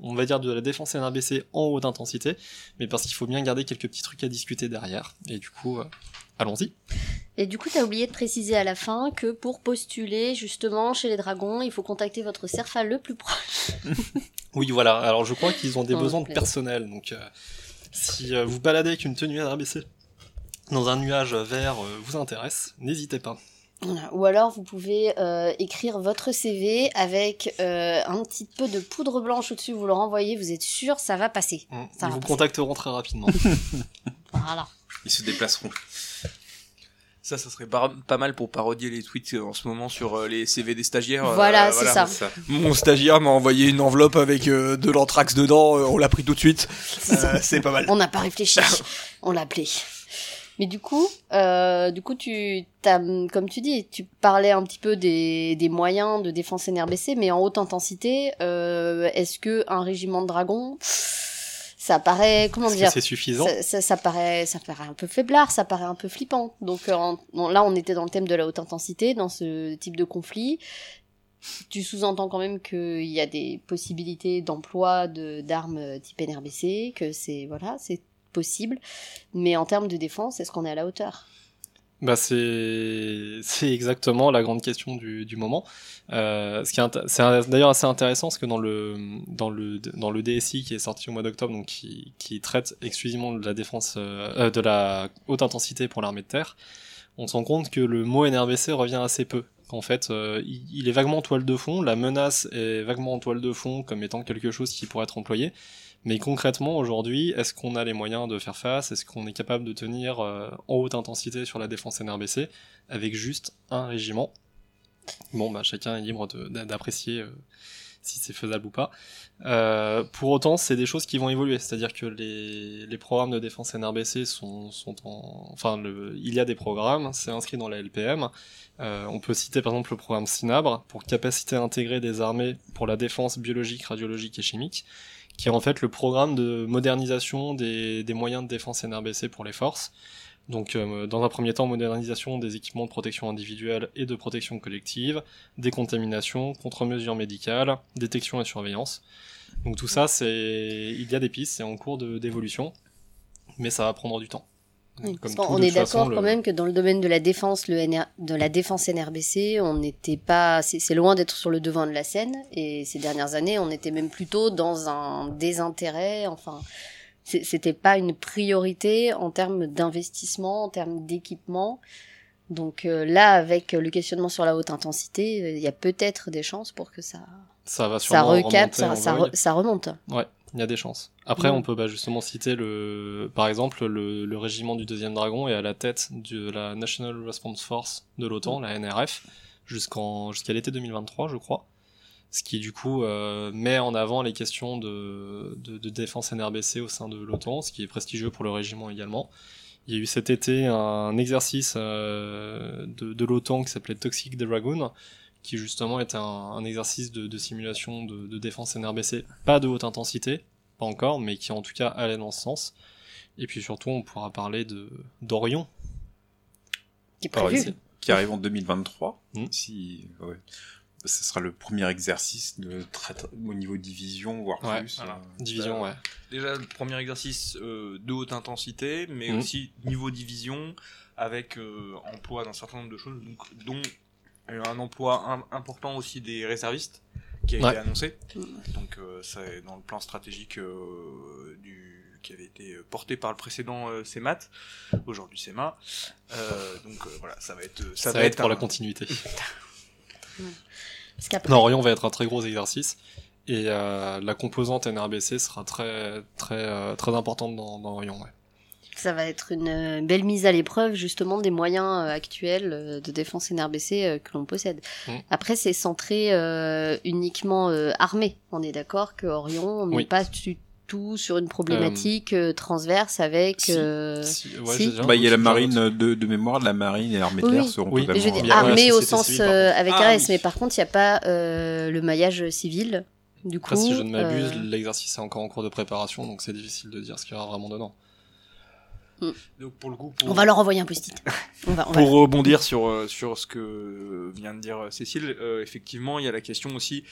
on va dire de la défense NRBC en haute intensité, mais parce qu'il faut bien garder quelques petits trucs à discuter derrière. Et du coup, allons-y. Et du coup, t'as oublié de préciser à la fin que pour postuler justement chez les dragons, il faut contacter votre CERFA le plus proche. [laughs] Oui, voilà. Alors, je crois qu'ils ont des Oh, besoins de personnel. Donc, euh, si euh, vous baladez avec une tenue NRBC dans un nuage vert euh, vous intéresse, n'hésitez pas. Ou alors, vous pouvez euh, écrire votre CV avec euh, un petit peu de poudre blanche au-dessus, vous le renvoyez, vous êtes sûr, ça va passer. Ça Ils va vous passer. contacteront très rapidement. [laughs] Voilà. Ils se déplaceront. Ça, ça serait pas, pas mal pour parodier les tweets euh, en ce moment sur euh, les CV des stagiaires. euh, Voilà, c'est ça. Mon stagiaire m'a envoyé une enveloppe avec euh, de l'anthrax dedans, on l'a pris tout de suite. Euh, c'est pas mal. On n'a pas réfléchi, [laughs] on l'a appelé. Mais du coup, euh, du coup, tu, t'as, comme tu dis, tu parlais un petit peu des, des moyens de défense NRBC, mais en haute intensité, euh, est-ce que un régiment de dragons, ça paraît comment dire c'est suffisant ça, ça, ça paraît ça paraît un peu faiblard ça paraît un peu flippant. Donc euh, en- là on était dans le thème de la haute intensité dans ce type de conflit. Tu sous-entends quand même qu'il y a des possibilités d'emploi de d'armes euh, type NRBC que c'est voilà c'est possible. Mais en termes de défense est-ce qu'on est à la hauteur? Bah c'est exactement la grande question du, du moment. Euh, ce qui est c'est d'ailleurs assez intéressant parce que dans le dans le dans le DSI qui est sorti au mois d'octobre donc qui qui traite exclusivement de la défense euh, euh, de la haute intensité pour l'armée de terre, on se rend compte que le mot NRBC revient assez peu. Qu'en fait, euh, il, il est vaguement en toile de fond, la menace est vaguement en toile de fond comme étant quelque chose qui pourrait être employé. Mais concrètement, aujourd'hui, est-ce qu'on a les moyens de faire face? Est-ce qu'on est capable de tenir euh, en haute intensité sur la défense NRBC avec juste un régiment? Bon, bah, chacun est libre d'apprécier euh, si c'est faisable ou pas. Euh, pour autant, c'est des choses qui vont évoluer. C'est-à-dire que les, programmes de défense NRBC sont, en... Enfin, il y a des programmes, c'est inscrit dans la LPM. On peut citer par exemple le programme SINABRE pour capacité intégrée des armées pour la défense biologique, radiologique et chimique qui est en fait le programme de modernisation des, moyens de défense NRBC pour les forces. Donc, euh, dans un premier temps, modernisation des équipements de protection individuelle et de protection collective, décontamination, contre-mesures médicales, détection et surveillance. Donc tout ça, c'est, il y a des pistes, c'est en cours d'évolution, mais ça va prendre du temps. Oui, Comme parce tout, qu'on de est d'accord le- quand même que dans le domaine de la défense, le NR de la défense NRBC, on n'était pas, c'est loin d'être sur le devant de la scène. Et ces dernières années, on était même plutôt dans un désintérêt. Enfin, c'était pas une priorité en termes d'investissement, en termes d'équipement. Donc euh, là, avec le questionnement sur la haute intensité, euh, il y a peut-être des chances pour que ça, Ça va ça recapte, ça, ça, vogue. re- ça remonte. Ouais, il y a des chances. Après, on peut bah, justement citer le, par exemple, le, le régiment du deuxième dragon est à la tête de la National Response Force de l'OTAN, la NRF, jusqu'en jusqu'à l'été 2023, je crois. Ce qui du coup euh, met en avant les questions de, de, de défense NRBC au sein de l'OTAN, ce qui est prestigieux pour le régiment également. Il y a eu cet été un exercice euh, de, de l'OTAN qui s'appelait Toxic Dragoon, qui justement était un, un exercice de, de simulation de, de défense NRBC, pas de haute intensité, pas encore, mais qui en tout cas allait dans ce sens. Et puis surtout, on pourra parler de d'Orion. Qui est arrive en 2023. Mm. Si, ouais. Ce sera le premier exercice de au niveau division, voire Ouais, plus. voilà. euh, Division, ouais. Déjà le premier exercice euh, de haute intensité, mais Mhm. aussi niveau division, avec euh, emploi d'un certain nombre de choses, donc, dont euh, un emploi im- important aussi des réservistes qui a Ouais. été annoncé. Donc euh, ça est dans le plan stratégique euh, du qui avait été porté par le précédent euh, CEMAT, aujourd'hui CEMA. Euh, donc euh, voilà, ça va être Ça, va être pour un- la continuité. [laughs] Parce Non, Orion va être un très gros exercice. Et euh, la composante NRBC sera très très euh, très importante dans, dans Orion. Ouais. Ça va être une euh, belle mise à l'épreuve justement des moyens euh, actuels euh, de défense NRBC que l'on possède. Mm. Après, c'est centré euh, uniquement euh, armé. On est d'accord que Orion, on n'est Oui. pas du tout sur une problématique euh, transverse avec. si. euh, Si- ouais, si. Bah, il y a la marine de, de mémoire, la marine et l'armée de oui. seront Oui. Mais je veux totalement. dire Il y a- armé ouais, au sens euh, avec Ah, oui. mais par contre, il n'y a pas euh, le maillage civil. Du coup, Après, si je ne m'abuse, euh, l'exercice est encore en cours de préparation, donc c'est difficile de dire ce qu'il y aura vraiment dedans. Donc pour le coup, pour- on va leur envoyer un post-it. [laughs] On va, on va- Pour rebondir sur, euh, sur ce que vient de dire euh, Cécile, euh, effectivement, il y a la question aussi,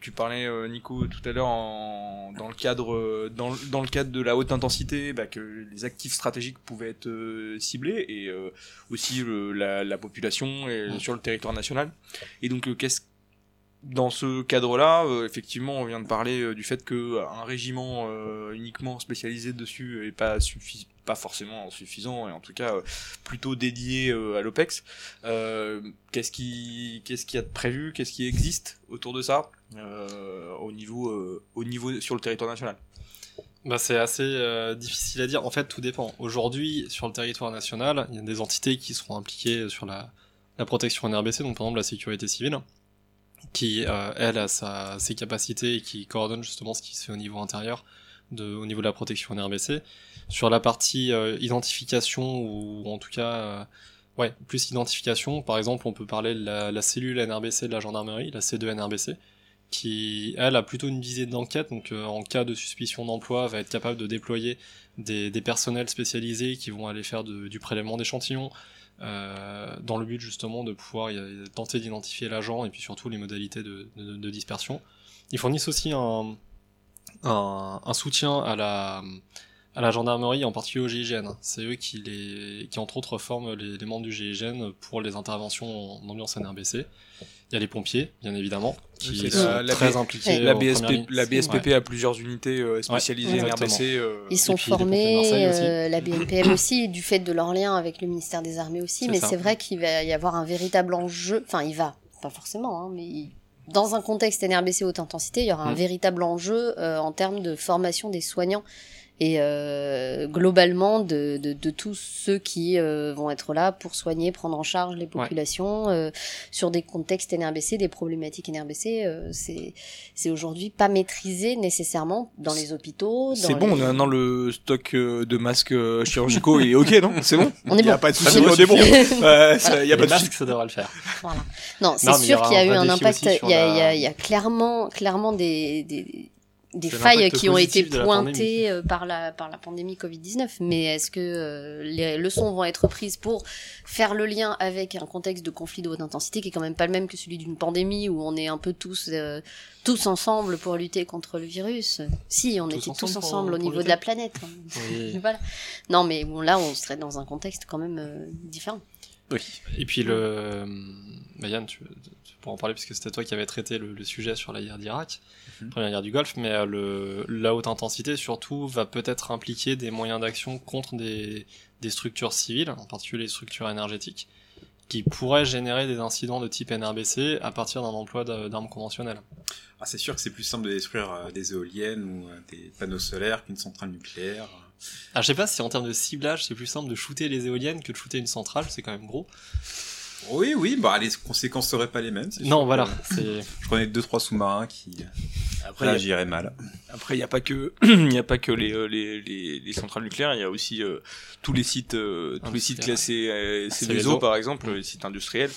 tu parlais euh, Nico tout à l'heure en- dans le cadre euh, dans, le- dans le cadre de la haute intensité, bah, que les actifs stratégiques pouvaient être euh, ciblés et euh, aussi le- la, la population et, Mm. sur le territoire national. Et donc euh, qu'est-ce dans ce cadre-là, euh, effectivement, on vient de parler euh, du fait que un régiment euh, uniquement spécialisé dessus est pas suffi pas forcément suffisant et en tout cas euh, plutôt dédié euh, à l'OPEX. Euh, qu'est-ce qui qu'est-ce qu'il y a de prévu, qu'est-ce qui existe autour de ça? Au niveau au niveau sur le territoire national. Bah, c'est assez difficile à dire. En fait, tout dépend. Aujourd'hui, sur le territoire national, il y a des entités qui seront impliquées sur la, la protection NRBC, donc par exemple la sécurité civile, qui, elle, a ses capacités et qui coordonne justement ce qui se fait au niveau intérieur, de, au niveau de la protection NRBC. Sur la partie euh, identification, ou en tout cas, euh, ouais, plus identification, par exemple, on peut parler de la, la cellule NRBC de la gendarmerie, la C2 NRBC, qui, elle, a plutôt une visée d'enquête, donc euh, en cas de suspicion d'emploi, va être capable de déployer des, des personnels spécialisés qui vont aller faire du prélèvement d'échantillons, euh, dans le but justement de pouvoir y- tenter d'identifier l'agent et puis surtout les modalités de- de dispersion. Ils fournissent aussi un, un, un soutien à la, à la gendarmerie, en particulier au GIGN. C'est eux qui, les, qui entre autres forment les, les membres du GIGN pour les interventions en ambiance NRBC. Il y a les pompiers, bien évidemment, qui sont la- très B- impliqués. La, BSP, BSPP Ouais. a plusieurs unités euh, spécialisées Ouais, NRBC. euh, Ils sont puis formés, euh, la BNPM aussi, du fait de leur lien avec le ministère des Armées aussi, mais c'est vrai qu'il va y avoir un véritable enjeu, enfin il va, pas forcément, hein, mais il- dans un contexte NRBC haute intensité, il y aura un Mm. véritable enjeu euh, en termes de formation des soignants et euh, globalement de, de, de tous ceux qui euh, vont être là pour soigner, prendre en charge les populations euh, sur des contextes NRBC, des problématiques NRBC. euh, c'est c'est aujourd'hui pas maîtrisé nécessairement dans les hôpitaux. C'est bon, les- maintenant le stock euh, de masques euh, chirurgicaux est ok, non C'est bon [laughs] On est Il y a bon. pas de souci, on est bon. [laughs] Ouais, ça- il y a les pas de masques, ça devrait le faire. Voilà. Non, c'est sûr qu'il y a eu un impact. Il y, a, y a- il y a clairement, clairement des, des, des failles qui ont été la pointées euh, par la, par la pandémie Covid-19. Mais est-ce que euh, les leçons vont être prises pour faire le lien avec un contexte de conflit de haute intensité qui est quand même pas le même que celui d'une pandémie où on est un peu tous, euh, tous ensemble pour lutter contre le virus? Si, on Tous était ensemble tous pour- ensemble au niveau de la planète. hein. Oui. [laughs] voilà. Non, mais bon, là, on serait dans un contexte quand même euh, différent. Oui. Et puis le, bah, Yann, tu, tu pourras en parler puisque c'était toi qui avais traité le, le sujet sur la guerre d'Irak, Mhm. première guerre du Golfe, mais euh, le, la haute intensité surtout va peut-être impliquer des moyens d'action contre des, des structures civiles, en particulier les structures énergétiques, qui pourraient générer des incidents de type NRBC à partir d'un emploi d'a- d'armes conventionnelles. Ah, c'est sûr que c'est plus simple de détruire euh, des éoliennes ou euh, des panneaux solaires qu'une centrale nucléaire. Alors je sais pas si en termes de ciblage c'est plus simple de shooter les éoliennes que de shooter une centrale, c'est quand même gros. Oui, oui, bah les conséquences seraient pas les mêmes. Non, sûr voilà, Je connais deux trois sous-marins qui Après, il y a- réagiraient mal. Après, il n'y a pas que, il [clears throat] y a pas que les, euh, les, les, les centrales nucléaires, il y a aussi euh, tous les sites, euh, tous les sites Industriels. classés euh, les par exemple, les sites industriels.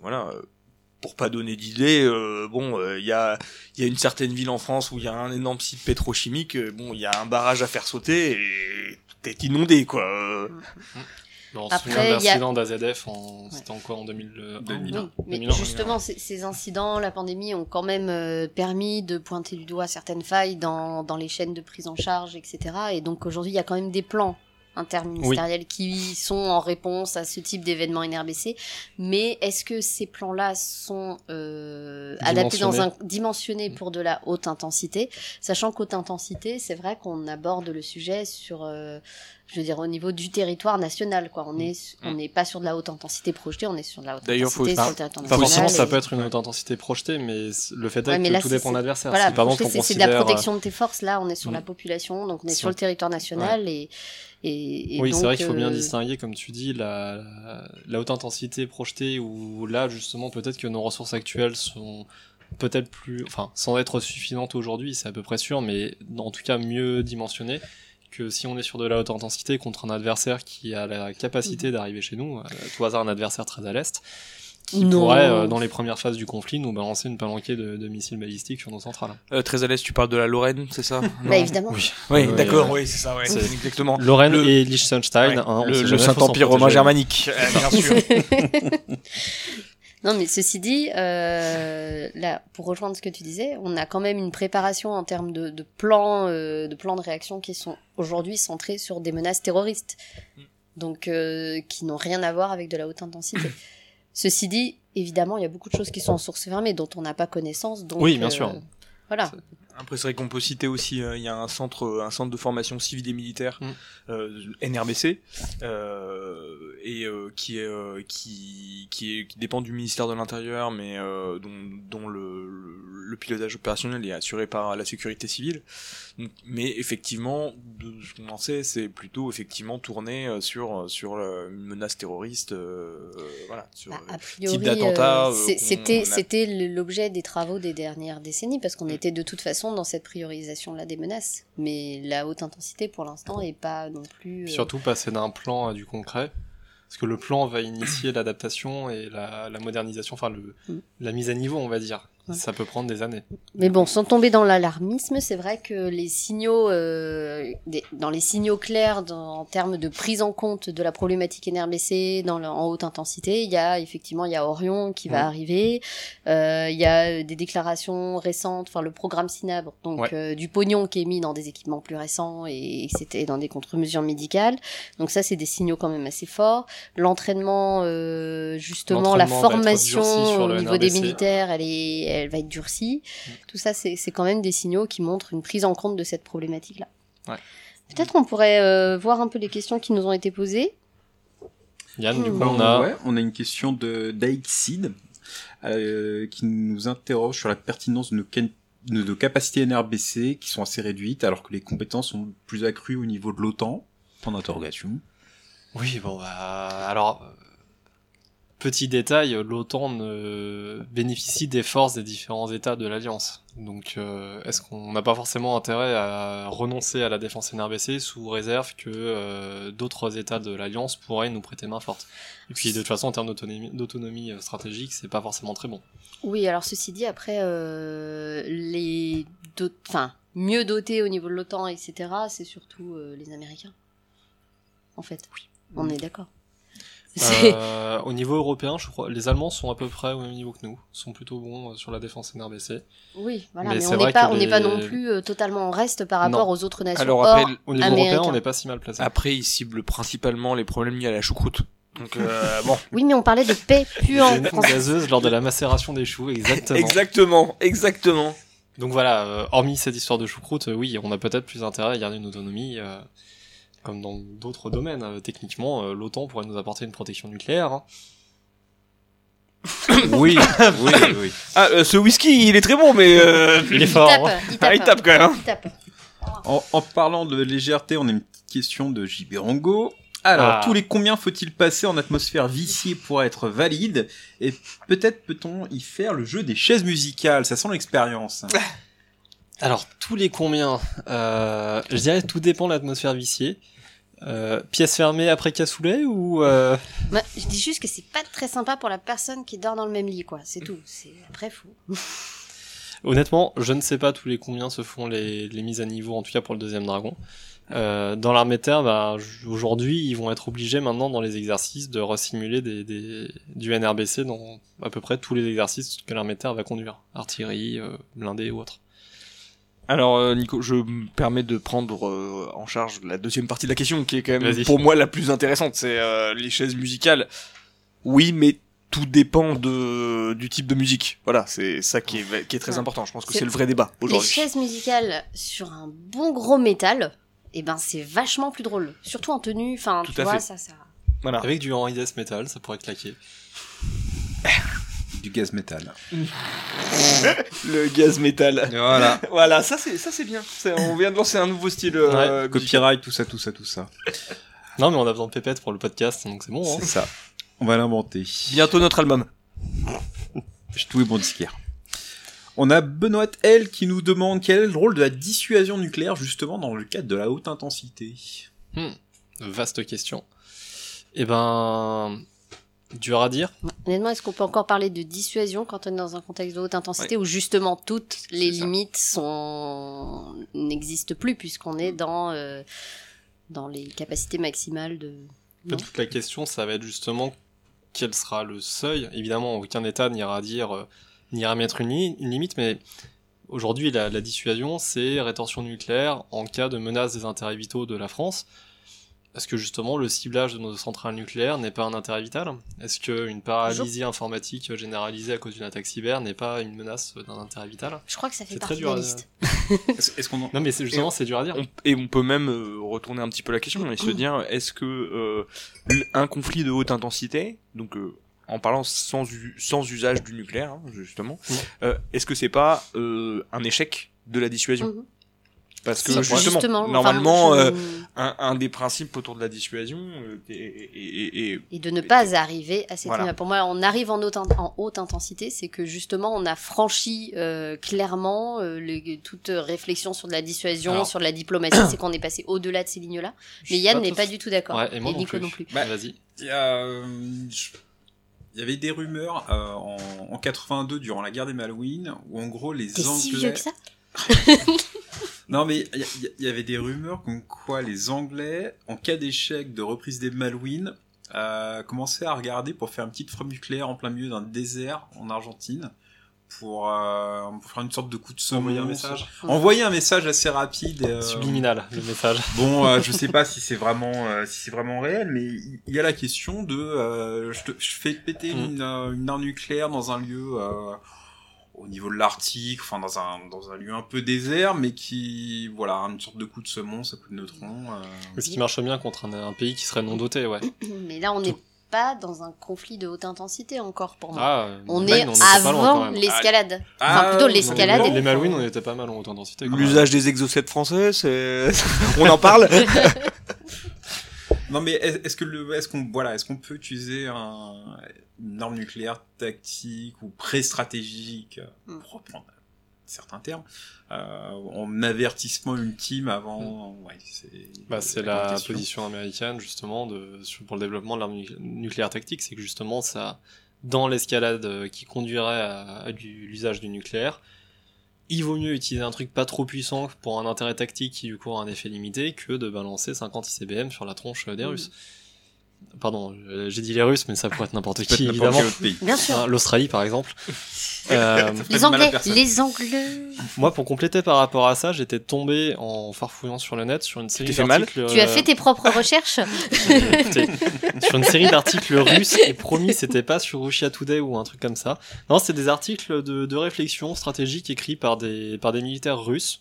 Voilà. Pour pas donner d'idée, euh, bon, euh, il y a, il y a une certaine ville en France où il y a un énorme site pétrochimique. euh, bon, il y a un barrage à faire sauter et est inondé, quoi. Euh. Bon, on se Après, il y a- l'incident d'AZF, en... c'était en quoi en 2000... 2001. Oui, mais 2001. justement, ces, ces incidents, la pandémie, ont quand même euh, permis de pointer du doigt certaines failles dans, dans les chaînes de prise en charge, etc. Et donc aujourd'hui, il y a quand même des plans interministériels qui sont en réponse à ce type d'événement NRBC. Mais est-ce que ces plans-là sont euh, adaptés dans un dimensionnés pour de la haute intensité, sachant qu'haute intensité, c'est vrai qu'on aborde le sujet sur euh, je veux dire au niveau du territoire national quoi. On est on n'est pas sur de la haute intensité projetée on est sur de la haute D'ailleurs, faut- intensité pas- sur le territoire Pas national forcément, ça et- peut être une haute intensité projetée, mais le fait est Ouais, que là, tout c'est- dépend de l'adversaire. voilà c'est de la protection de tes forces là on est sur Mm. la population donc on est sur le territoire national et et, et oui, c'est donc, vrai qu'il faut bien euh, distinguer, comme tu dis, la, la haute intensité projetée, où là, justement, peut-être que nos ressources actuelles sont peut-être plus, enfin, sans être suffisantes aujourd'hui, c'est à peu près sûr, mais en tout cas mieux dimensionnées que si on est sur de la haute intensité contre un adversaire qui a la capacité d'arriver chez nous, euh, tout hasard un adversaire très à l'est, qui Non. pourrait, euh, dans les premières phases du conflit, nous balancer une palanquée de, de missiles balistiques sur nos centrales. Euh, très à l'aise, tu parles de la Lorraine, c'est ça? Bah évidemment Oui. D'accord, oui, c'est ça, ouais, C'est- exactement. Lorraine Le- et Liechtenstein, Ouais, hein, le, le Saint-Empire romain germanique, [laughs] euh, bien sûr. [laughs] Non, mais ceci dit, euh, là, pour rejoindre ce que tu disais, on a quand même une préparation en termes de, de plans, euh, de plans de réaction qui sont aujourd'hui centrés sur des menaces terroristes, donc euh, qui n'ont rien à voir avec de la haute intensité. [coughs] Ceci dit, évidemment, il y a beaucoup de choses qui sont en source fermée dont on n'a pas connaissance. Donc, Oui, bien euh, sûr. Voilà. Après, c'est vrai qu'on peut citer aussi, euh, il y a un centre, un centre de formation civile et militaire, Mm. euh, NRBC, euh, et euh, qui est, euh, qui, qui est, qui dépend du ministère de l'Intérieur, mais euh, dont, dont le, le, le pilotage opérationnel est assuré par la sécurité civile. Donc, mais effectivement, de ce qu'on en sait, c'est plutôt effectivement tourné euh, sur sur euh, une menace terroriste, euh, euh, voilà, sur Bah, euh, a priori, d'attentat, euh, euh, c'était a- c'était l'objet des travaux des dernières décennies parce qu'on Mm. était de toute façon dans cette priorisation là des menaces. Mais la haute intensité pour l'instant est pas non plus. Euh, surtout passer d'un plan à du concret. Parce que le plan va initier l'adaptation et la, la modernisation, enfin le, Mm. la mise à niveau, on va dire. Ça peut prendre des années. Mais bon, sans tomber dans l'alarmisme, c'est vrai que les signaux, euh, des- dans les signaux clairs dans- en termes de prise en compte de la problématique NRBC dans le- en haute intensité, il y a effectivement il y a Orion qui va arriver, euh, il y a des déclarations récentes, enfin le programme Synabre, donc Ouais. euh, du pognon qui est mis dans des équipements plus récents et, c'était dans des contre-mesures médicales. Donc ça, c'est des signaux quand même assez forts. L'entraînement, euh, justement, la formation au niveau des militaires, elle est, elle va être durcie. Tout ça, c'est c'est quand même des signaux qui montrent une prise en compte de cette problématique-là. Ouais. Peut-être qu'on pourrait euh, voir un peu les questions qui nous ont été posées. Yann, du coup, Hmm. on a. Ouais, on a une question de d'Aixid euh, qui nous interroge sur la pertinence de nos, can- de nos capacités NRBC qui sont assez réduites alors que les compétences sont plus accrues au niveau de l'OTAN. Point d'interrogation. Oui, bon, bah, alors, euh, petit détail, l'OTAN ne bénéficie des forces des différents États de l'Alliance. Donc, euh, est-ce qu'on n'a pas forcément intérêt à renoncer à la défense NRBC sous réserve que euh, d'autres États de l'Alliance pourraient nous prêter main forte? Et puis, de toute façon, en termes d'autonomie, euh, stratégique, c'est pas forcément très bon. Oui, alors ceci dit, après, euh, les do- enfin, mieux dotés au niveau de l'OTAN, etc., c'est surtout euh, les Américains. En fait, oui, on est d'accord. [laughs] Euh, au niveau européen, je crois, les Allemands sont à peu près au même niveau que nous, sont plutôt bons euh, sur la défense NRBC. Oui, voilà, Mais mais, c'est on vrai n'est pas, non plus euh, totalement en reste par rapport Non. aux autres nations. Alors Or, après, Au niveau Américain. européen, on n'est pas si mal placé. Après, ils ciblent principalement les problèmes liés à la choucroute. Donc, euh, [laughs] bon. Oui, mais on parlait de paix [laughs] puante. Gêne gazeuse lors de la macération des choux, exactement. Exactement, exactement. Donc voilà, euh, hormis cette histoire de choucroute, euh, oui, on a peut-être plus intérêt à garder une autonomie, euh, comme dans d'autres domaines. Euh, techniquement, euh, l'OTAN pourrait nous apporter une protection nucléaire. hein. [coughs] Oui, oui, oui. Ah, euh, ce whisky, il est très bon, mais euh, Il est Il fort. tape, hein. il tape. ah, il tape quand même. hein. Il tape. En, en parlant de légèreté, on a une petite question de JB Rango. Alors, Ah. tous les combien faut-il passer en atmosphère viciée pour être valide? Et peut-être peut-on y faire le jeu des chaises musicales? Ça sent l'expérience. Alors, tous les combien euh, Je dirais tout dépend de l'atmosphère viciée. Euh, pièce fermée après cassoulet ou... Euh... Moi, je dis juste que c'est pas très sympa pour la personne qui dort dans le même lit, quoi. C'est tout. C'est après fou. [laughs] Honnêtement, je ne sais pas tous les combien se font les, les mises à niveau, en tout cas pour le deuxième dragon. Euh, dans l'armée de terre, bah, aujourd'hui, ils vont être obligés maintenant dans les exercices de resimuler des, des, du NRBC dans à peu près tous les exercices que l'armée de terre va conduire. Artillerie, euh, blindé ou autre. Alors, euh, Nico, je me permets de prendre euh, en charge la deuxième partie de la question, qui est quand même pour moi la plus intéressante. C'est euh, les chaises musicales. Oui, mais tout dépend de du type de musique. Voilà, c'est ça qui est, qui est très Ouais. important. Je pense que C'est- le vrai débat Les aujourd'hui. chaises musicales sur un bon gros métal, eh ben c'est vachement plus drôle. Surtout en tenue. Enfin, Tout tu vois, fait. ça, ça. Voilà. Avec du Henry Death Metal, ça pourrait claquer. Du gaz métal. [laughs] Le gaz métal. Voilà. [laughs] Voilà, ça c'est ça c'est bien. On vient de lancer un nouveau style. euh, musical. Copyright, tout ça, tout ça, tout ça. Non, mais on a besoin de pépette pour le podcast, donc c'est bon. Hein. C'est ça. On va l'inventer. Bientôt notre album. Je tout est bon disquaire. On a Benoît L qui nous demande quel est le rôle de la dissuasion nucléaire justement dans le cadre de la haute intensité. Vaste question. Eh ben, dur à dire. Honnêtement, est-ce qu'on peut encore parler de dissuasion quand on est dans un contexte de haute intensité où justement toutes les limites sont n'existent plus puisqu'on est dans euh, dans les capacités maximales de. Toute la question, ça va être justement quel sera le seuil. Évidemment, aucun État n'ira dire, euh, n'ira mettre une, li- une limite, mais aujourd'hui, la, la dissuasion, c'est rétorsion nucléaire en cas de menace des intérêts vitaux de la France. Est-ce que justement le ciblage de nos centrales nucléaires n'est pas un intérêt vital Est-ce qu'une paralysie informatique généralisée à cause d'une attaque cyber n'est pas une menace d'un intérêt vital Je crois que ça fait C'est partie très de la dur à- liste. [laughs] Est-ce est-ce qu'on en... Non mais c'est justement c'est dur à dire. On- et on peut même euh, retourner un petit peu la question et se dire est-ce que euh, un conflit de haute intensité, donc euh, en parlant sans, u- sans usage du nucléaire hein, justement, euh, est-ce que c'est pas euh, un échec de la dissuasion? Mhm. Parce que justement, enfin, normalement, je- euh, un, un des principes autour de la dissuasion euh, et, et- et- et- et de ne pas arriver à cette Voilà. Pour moi, on arrive en haute, en haute intensité, c'est que justement, on a franchi euh, clairement euh, le- toute réflexion sur de la dissuasion, Alors. sur de la diplomatie, [coughs] c'est qu'on est passé au-delà de ces lignes-là. Mais Yann n'est pas du tout d'accord. Ouais, et moi non Nico plus. non plus. Bah, Vas-y. Il y a, euh, je- il y avait des rumeurs euh, en, en 82 durant la guerre des Malouines où en gros les T'es si vieux Anglais. que ça? [laughs] Non mais il y, y- avait des rumeurs comme quoi les Anglais, en cas d'échec de reprise des Malouines, euh, commençaient à regarder pour faire une petite frappe nucléaire en plein milieu d'un désert en Argentine pour, euh, pour faire une sorte de coup de semonce. Envoyer un message. Envoyer un message assez rapide. euh, Subliminal, le message. Bon, euh, je sais pas [laughs] si c'est vraiment euh, si c'est vraiment réel, mais il y a la question de euh, je, te- je fais péter Mm. une, euh, une arme nucléaire dans un lieu euh, au niveau de l'Arctique, enfin dans un dans un lieu un peu désert, mais qui voilà une sorte de coup de semonce, un coup de neutron. euh. Mais ce qui marche bien contre un, un pays qui serait non doté, ouais. [coughs] Mais là, on n'est pas dans un conflit de haute intensité encore pour moi. Ah, on est avant l'escalade. Ah, enfin, plutôt l'escalade. Les, Malouines, on était pas mal en haute intensité. L'usage des exocètes français, c'est, [laughs] on en parle. [laughs] Non mais est- est-ce que le est-ce qu'on voilà est-ce qu'on peut utiliser un, une arme nucléaire tactique ou pré-stratégique Mm. pour reprendre certains termes euh, en avertissement ultime avant ouais c'est Bah, c'est la position américaine justement de, pour le développement de l'arme nu- nucléaire tactique, c'est que justement ça, dans l'escalade euh, qui conduirait à, l'usage du nucléaire, il vaut mieux utiliser un truc pas trop puissant pour un intérêt tactique qui du coup a un effet limité que de balancer 50 ICBM sur la tronche euh, des Mm. Pardon, euh, j'ai dit les Russes, mais ça pourrait être n'importe qui évidemment. pays. Bien sûr. Hein, L'Australie par exemple. [laughs] Euh, Les Anglais, les Anglais. moi, pour compléter par rapport à ça, j'étais tombé en farfouillant sur le net sur une série d'articles. Tu as euh, fait tes propres recherches [laughs] Écoutez, sur une série d'articles russes et promis c'était pas sur Russia Today ou un truc comme ça. Non, c'est des articles de, de réflexion stratégique écrits par des par des militaires russes.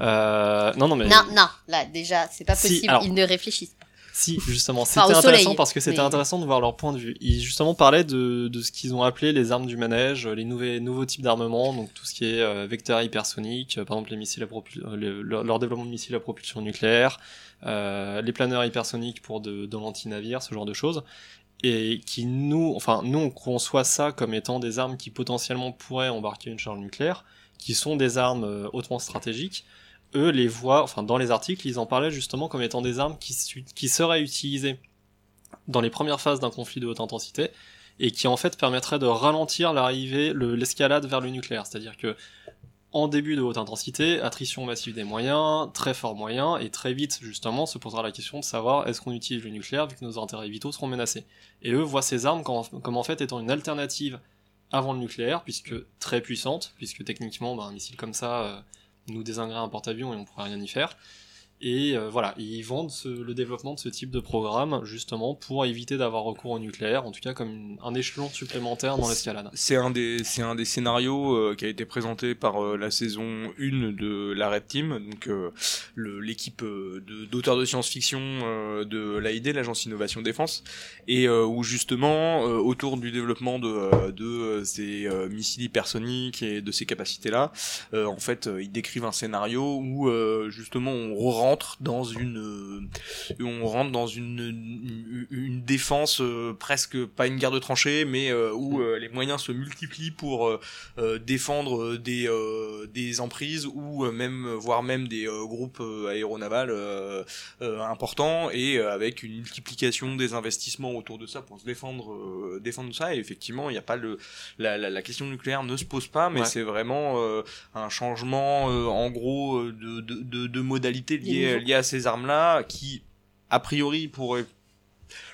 Euh, non non mais Non, non, là déjà, c'est pas Si, possible, alors- ils ne réfléchissent pas. Si justement c'était Enfin, intéressant soleil, parce que c'était mais- intéressant de voir leur point de vue. Ils justement parlaient de de ce qu'ils ont appelé les armes du manège, les nouveaux nouveaux types d'armement, donc tout ce qui est euh, vecteur hypersonique, euh, par exemple les missiles à propul- euh, le- leur, leur développement de missiles à propulsion nucléaire, euh, les planeurs hypersoniques pour de, de l'anti-navire, ce genre de choses et qui nous, enfin nous on conçoit ça comme étant des armes qui potentiellement pourraient embarquer une charge nucléaire, qui sont des armes hautement stratégiques. Eux les voient, enfin dans les articles ils en parlaient justement comme étant des armes qui, seraient utilisées dans les premières phases d'un conflit de haute intensité et qui en fait permettraient de ralentir l'arrivée, le- l'escalade vers le nucléaire. C'est-à-dire que en début de haute intensité, attrition massive des moyens, très fort moyen, et très vite, justement, se posera la question de savoir est-ce qu'on utilise le nucléaire vu que nos intérêts vitaux seront menacés. Et eux voient ces armes comme, en fait étant une alternative avant le nucléaire, puisque très puissante, puisque techniquement, bah, un missile comme ça euh, nous désinguerait un porte-avions et on pourrait rien y faire. Et euh, voilà, ils vendent ce- le développement de ce type de programme justement pour éviter d'avoir recours au nucléaire, en tout cas comme un échelon supplémentaire dans l'escalade. C'est un des c'est un des scénarios euh, qui a été présenté par euh, la saison 1 de la Red Team, donc euh, l'équipe euh, d'auteurs de, science-fiction de l'AID, l'agence Innovation Défense, et où justement autour du développement de de ces missiles hypersoniques et de ces capacités là, en fait ils décrivent un scénario où justement on rentre dans une euh, on rentre dans une une, défense euh, presque pas une guerre de tranchées mais euh, où les moyens se multiplient pour défendre des des emprises ou même voire même des groupes aéronavals importants et avec une multiplication des investissements autour de ça pour se défendre défendre ça et effectivement il n'y a pas le la, la, la question nucléaire ne se pose pas mais Ouais. c'est vraiment un changement en gros de, de, de, de modalités liées, niveaux. liées à ces armes là qui a priori pourraient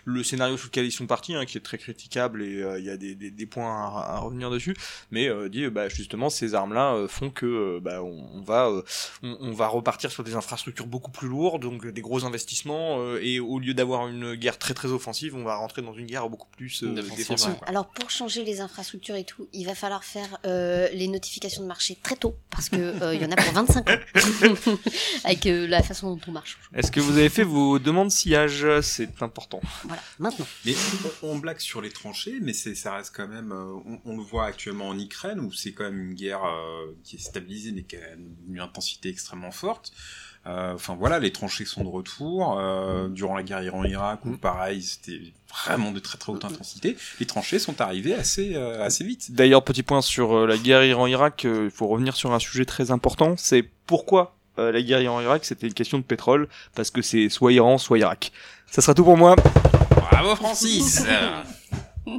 le scénario sous lequel ils sont partis, hein, qui est très critiquable et euh, il y a des, des, des points à, à revenir dessus, mais euh, dit bah, justement ces armes-là euh, font que euh, bah, on, on va euh, on, on va repartir sur des infrastructures beaucoup plus lourdes, donc des gros investissements euh, et au lieu d'avoir une guerre très très offensive, on va rentrer dans une guerre beaucoup plus euh, Défensive, défensive. ouais. Alors pour changer les infrastructures et tout, il va falloir faire euh, les notifications de marché très tôt parce que euh, il y en a pour 25 ans [laughs] avec euh, la façon dont on marche. Est-ce que vous avez fait vos demandes sillage? C'est important. Voilà, maintenant. Mais on, on blague sur les tranchées, mais ça reste quand même. euh, on, on le voit actuellement en Ukraine où c'est quand même une guerre euh, qui est stabilisée mais qui a une intensité extrêmement forte. Euh, Enfin voilà, les tranchées sont de retour. Euh, durant la guerre Iran-Irak, où pareil, c'était vraiment de très très haute intensité. Les tranchées sont arrivées assez euh, assez vite. D'ailleurs, petit point sur euh, la guerre Iran-Irak, euh, il faut revenir sur un sujet très important, c'est pourquoi euh, la guerre Iran-Irak, c'était une question de pétrole, parce que c'est soit Iran, soit Irak. Ça sera tout pour moi. Bravo Francis. [laughs]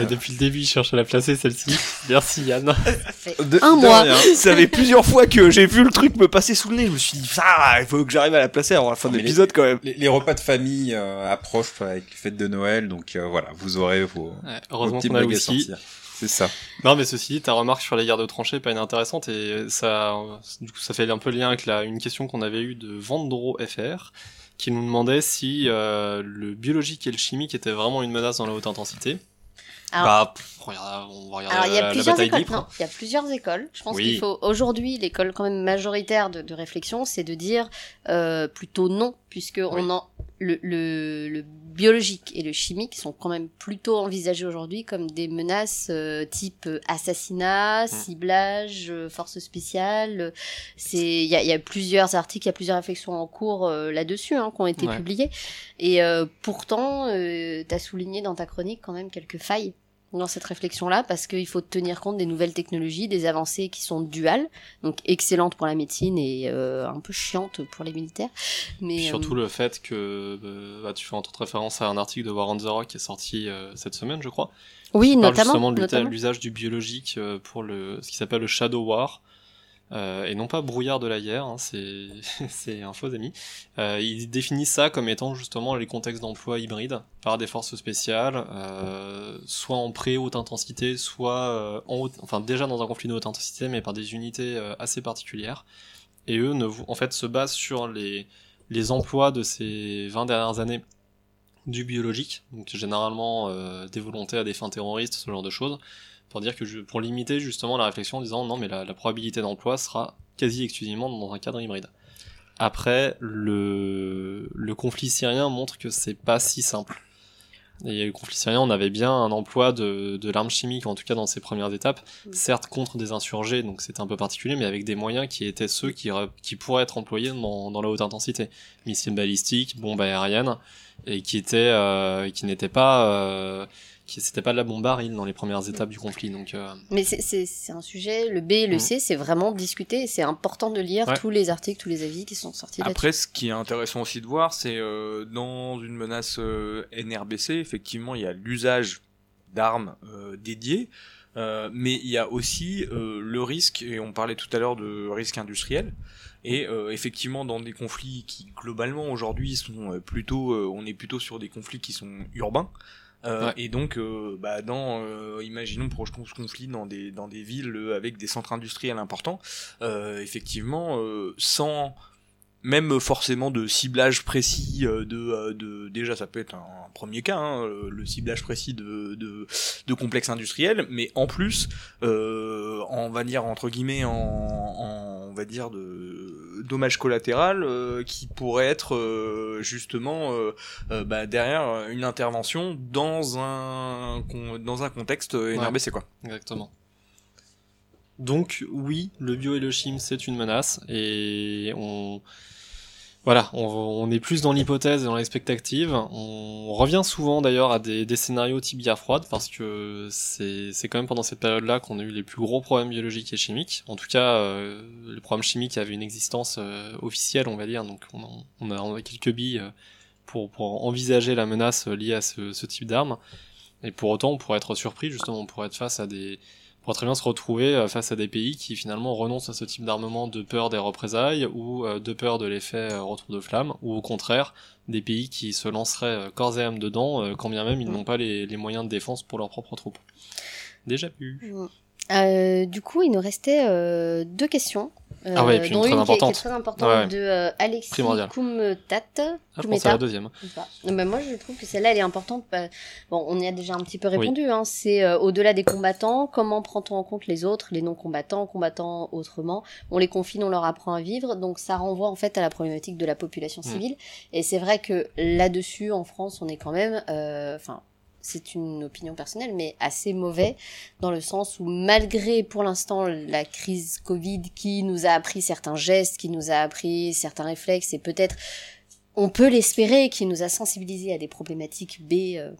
Et depuis le début, je cherche à la placer celle-ci. Merci Yann. Ça De- un mois. rien. Ça fait plusieurs fois que j'ai vu le truc me passer sous le nez. Je me suis dit, ah, il faut que j'arrive à la placer avant la fin de l'épisode quand même. Les, les repas de famille euh, approchent avec les fêtes de Noël, donc euh, voilà, vous aurez vos, Ouais, vos heureusement blagues à aussi. sortir. C'est ça. Non, mais ceci dit, ta remarque sur les guerres de tranchées pas inintéressante et ça, du coup, ça fait un peu lien avec la, une question qu'on avait eue de Vandro FR qui nous demandait si euh, le biologique et le chimique étaient vraiment une menace dans la haute intensité. Alors- bah, pff, on va regarder Alors, il y a la, la plusieurs bataille écoles. Non, il y a plusieurs écoles. Je pense Oui. qu'il faut aujourd'hui l'école quand même majoritaire de, de réflexion, c'est de dire euh, plutôt non, puisque on en le, le, le biologique et le chimique sont quand même plutôt envisagés aujourd'hui comme des menaces euh, type euh, assassinat, ciblage, euh, force spéciale. C'est il y a, y a plusieurs articles, il y a plusieurs réflexions en cours euh, là-dessus hein, qui ont été Ouais. publiés. Et euh, pourtant, euh, tu as souligné dans ta chronique quand même quelques failles dans cette réflexion-là, parce qu'il faut tenir compte des nouvelles technologies, des avancées qui sont duales, donc excellentes pour la médecine et euh, un peu chiantes pour les militaires. Mais Puis surtout euh, le fait que euh, bah, tu fais entre autres référence à un article de War on the Rock qui est sorti euh, cette semaine, je crois. oui, notamment, justement l'usage du biologique pour le ce qui s'appelle le Shadow War. Euh, et non pas brouillard de la guerre, hein, [laughs] c'est un faux ami. Euh, il définit ça comme étant justement les contextes d'emploi hybrides par des forces spéciales, euh, soit en pré-haute intensité, soit euh, en haute, enfin déjà dans un conflit de haute intensité, mais par des unités assez particulières. Et eux, en fait, se basent sur les les emplois de ces 20 dernières années du biologique, donc généralement des volontés à des fins terroristes, ce genre de choses, pour dire que je- pour limiter justement la réflexion en disant non mais la, la probabilité d'emploi sera quasi exclusivement dans un cadre hybride. Après, le, le conflit syrien montre que c'est pas si simple. Et le conflit syrien, on avait bien un emploi de, de l'arme chimique, en tout cas dans ses premières étapes, Mm. certes contre des insurgés, donc c'était un peu particulier, mais avec des moyens qui étaient ceux qui, qui pourraient être employés dans, dans la haute intensité. Missiles balistiques, bombes aériennes, et qui étaient, euh, qui n'étaient pas, euh, qui c'était pas de la bombe à dans les premières étapes du conflit, donc euh, Mais c'est- un sujet, le B et le Mhm. C, c'est vraiment discuté, et c'est important de lire Ouais. tous les articles, tous les avis qui sont sortis. Après, ce qui est intéressant aussi de voir, c'est euh, dans une menace euh, NRBC, effectivement, il y a l'usage d'armes euh, dédiées, euh, mais il y a aussi euh, le risque, et on parlait tout à l'heure de risque industriel, et euh, effectivement, dans des conflits qui globalement aujourd'hui sont plutôt, euh, on est plutôt sur des conflits qui sont urbains. Euh, Ouais. Et donc, euh, bah, dans, euh, imaginons projetons ce conflit dans des dans des villes euh, avec des centres industriels importants, euh, effectivement, euh, sans même forcément de ciblage précis de, de déjà ça peut être un, premier cas hein, le ciblage précis de, de, de complexes industriels mais en plus euh, on va dire entre guillemets en, en on va dire de dommage collatéral euh, qui pourrait être euh, justement euh, bah, derrière une intervention dans un dans un contexte NRBC quoi Exactement. Donc oui, le bio et le chim c'est une menace et on voilà, on, est plus dans l'hypothèse et dans l'expectative. On revient souvent d'ailleurs à des, scénarios type guerre froide parce que c'est quand même pendant cette période-là qu'on a eu les plus gros problèmes biologiques et chimiques. En tout cas, euh, les problèmes chimiques avaient une existence euh, officielle, on va dire. Donc on a, quelques billes euh, pour, envisager la menace liée à ce, ce type d'armes. Et pour autant, on pourrait être surpris, justement, on pourrait être face à des, pourrait très bien se retrouver euh, face à des pays qui finalement renoncent à ce type d'armement de peur des représailles ou euh, de peur de l'effet euh, retour de flamme, ou au contraire, des pays qui se lanceraient corps et âme dedans, quand bien même ils n'ont pas les, les moyens de défense pour leurs propres troupes. Déjà vu. Euh, du coup, il nous restait euh, deux questions. Euh, Ah ouais, et puis une dont très une qui est- qui est, importante. très importante Ouais. de euh, Alexis Primordiale. Koumtat. Ah, je pensais à la deuxième. Non, mais moi, je trouve que celle-là, elle est importante. Bon, on y a déjà un petit peu répondu. Hein. C'est euh, au-delà des combattants, comment prend-on en compte les autres, les non-combattants, combattants autrement? On les confine, on leur apprend à vivre. Donc, ça renvoie en fait à la problématique de la population Mm. civile. Et c'est vrai que là-dessus, en France, on est quand même... euh, Enfin, c'est une opinion personnelle, mais assez mauvais, dans le sens où malgré pour l'instant la crise Covid qui nous a appris certains gestes, qui nous a appris certains réflexes, et peut-être on peut l'espérer, qui nous a sensibilisés à des problématiques B, euh,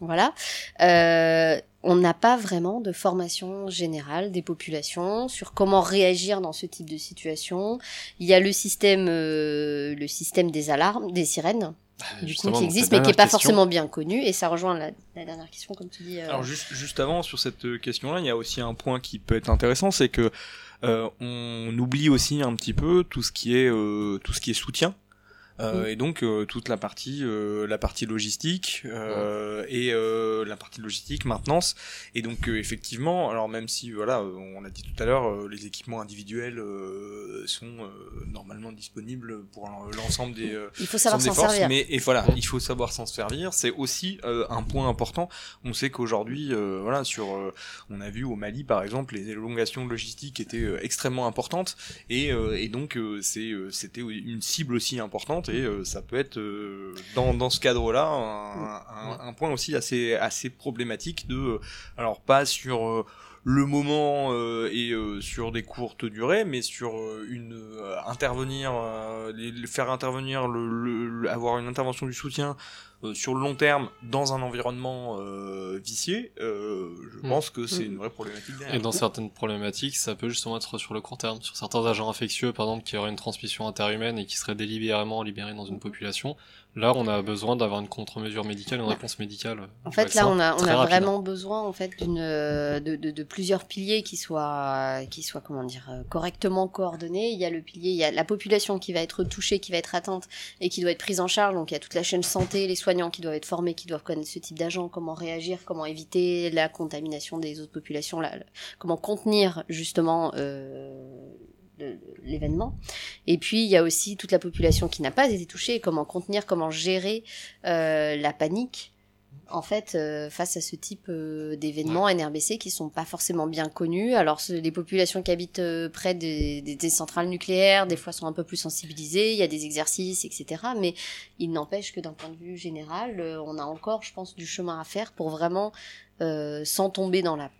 voilà, euh, on n'a pas vraiment de formation générale des populations sur comment réagir dans ce type de situation. Il y a le euh, le système des alarmes, des sirènes, du coup, qui existe, mais qui est dernière pas question- forcément bien connu. Et ça rejoint la, la dernière question, comme tu dis. euh, Alors juste, juste avant sur cette euh, question-là, il y a aussi un point qui peut être intéressant, c'est que euh, on oublie aussi un petit peu tout ce qui est euh, tout ce qui est soutien. Euh, Mm. Et donc euh, toute la partie euh, la partie logistique euh, et euh, la partie logistique maintenance et donc euh, effectivement alors même si voilà on l'a dit tout à l'heure euh, les équipements individuels euh, sont euh, normalement disponibles pour l'ensemble des euh, il faut savoir s'en servir. mais et voilà, il faut savoir s'en servir. C'est aussi euh, un point important. On sait qu'aujourd'hui, euh, voilà, sur, euh, on a vu au Mali par exemple, les élongations logistiques étaient extrêmement importantes et, euh, et donc euh, c'est, euh, c'était une cible aussi importante et euh, ça peut être euh, dans, dans ce cadre-là un, un, un point aussi assez assez problématique de, euh, alors pas sur euh, le moment euh, et euh, sur des courtes durées, mais sur euh, une euh, intervenir, euh, les- faire intervenir, le, le- le- avoir une intervention du soutien euh, sur le long terme dans un environnement euh, vicié, euh, je Mm. pense que c'est Mm. une vraie problématique derrière. Et dans certaines problématiques, ça peut justement être sur le court terme. Sur certains agents infectieux, par exemple, qui auraient une transmission interhumaine et qui seraient délibérément libérés dans une population, là, on a besoin d'avoir une contre-mesure médicale, une réponse médicale. En fait, vaccin, là, on a, on vraiment besoin en fait d'une euh, de, de, de plusieurs piliers qui soient qui soient comment dire euh, correctement coordonnés. Il y a le pilier, il y a la population qui va être touchée, qui va être atteinte et qui doit être prise en charge. Donc il y a toute la chaîne santé, les soignants qui doivent être formés, qui doivent connaître ce type d'agent, comment réagir, comment éviter la contamination des autres populations, la- la- comment contenir justement euh, l'événement. Et puis il y a aussi toute la population qui n'a pas été touchée, comment contenir, comment gérer euh, la panique en fait euh, face à ce type euh, d'événements NRBC qui sont pas forcément bien connus. Alors les populations qui habitent euh, près des, des- des centrales nucléaires des fois sont un peu plus sensibilisées, il y a des exercices, etc. Mais il n'empêche que d'un point de vue général, on a encore, je pense, du chemin à faire pour vraiment, sans tomber dans la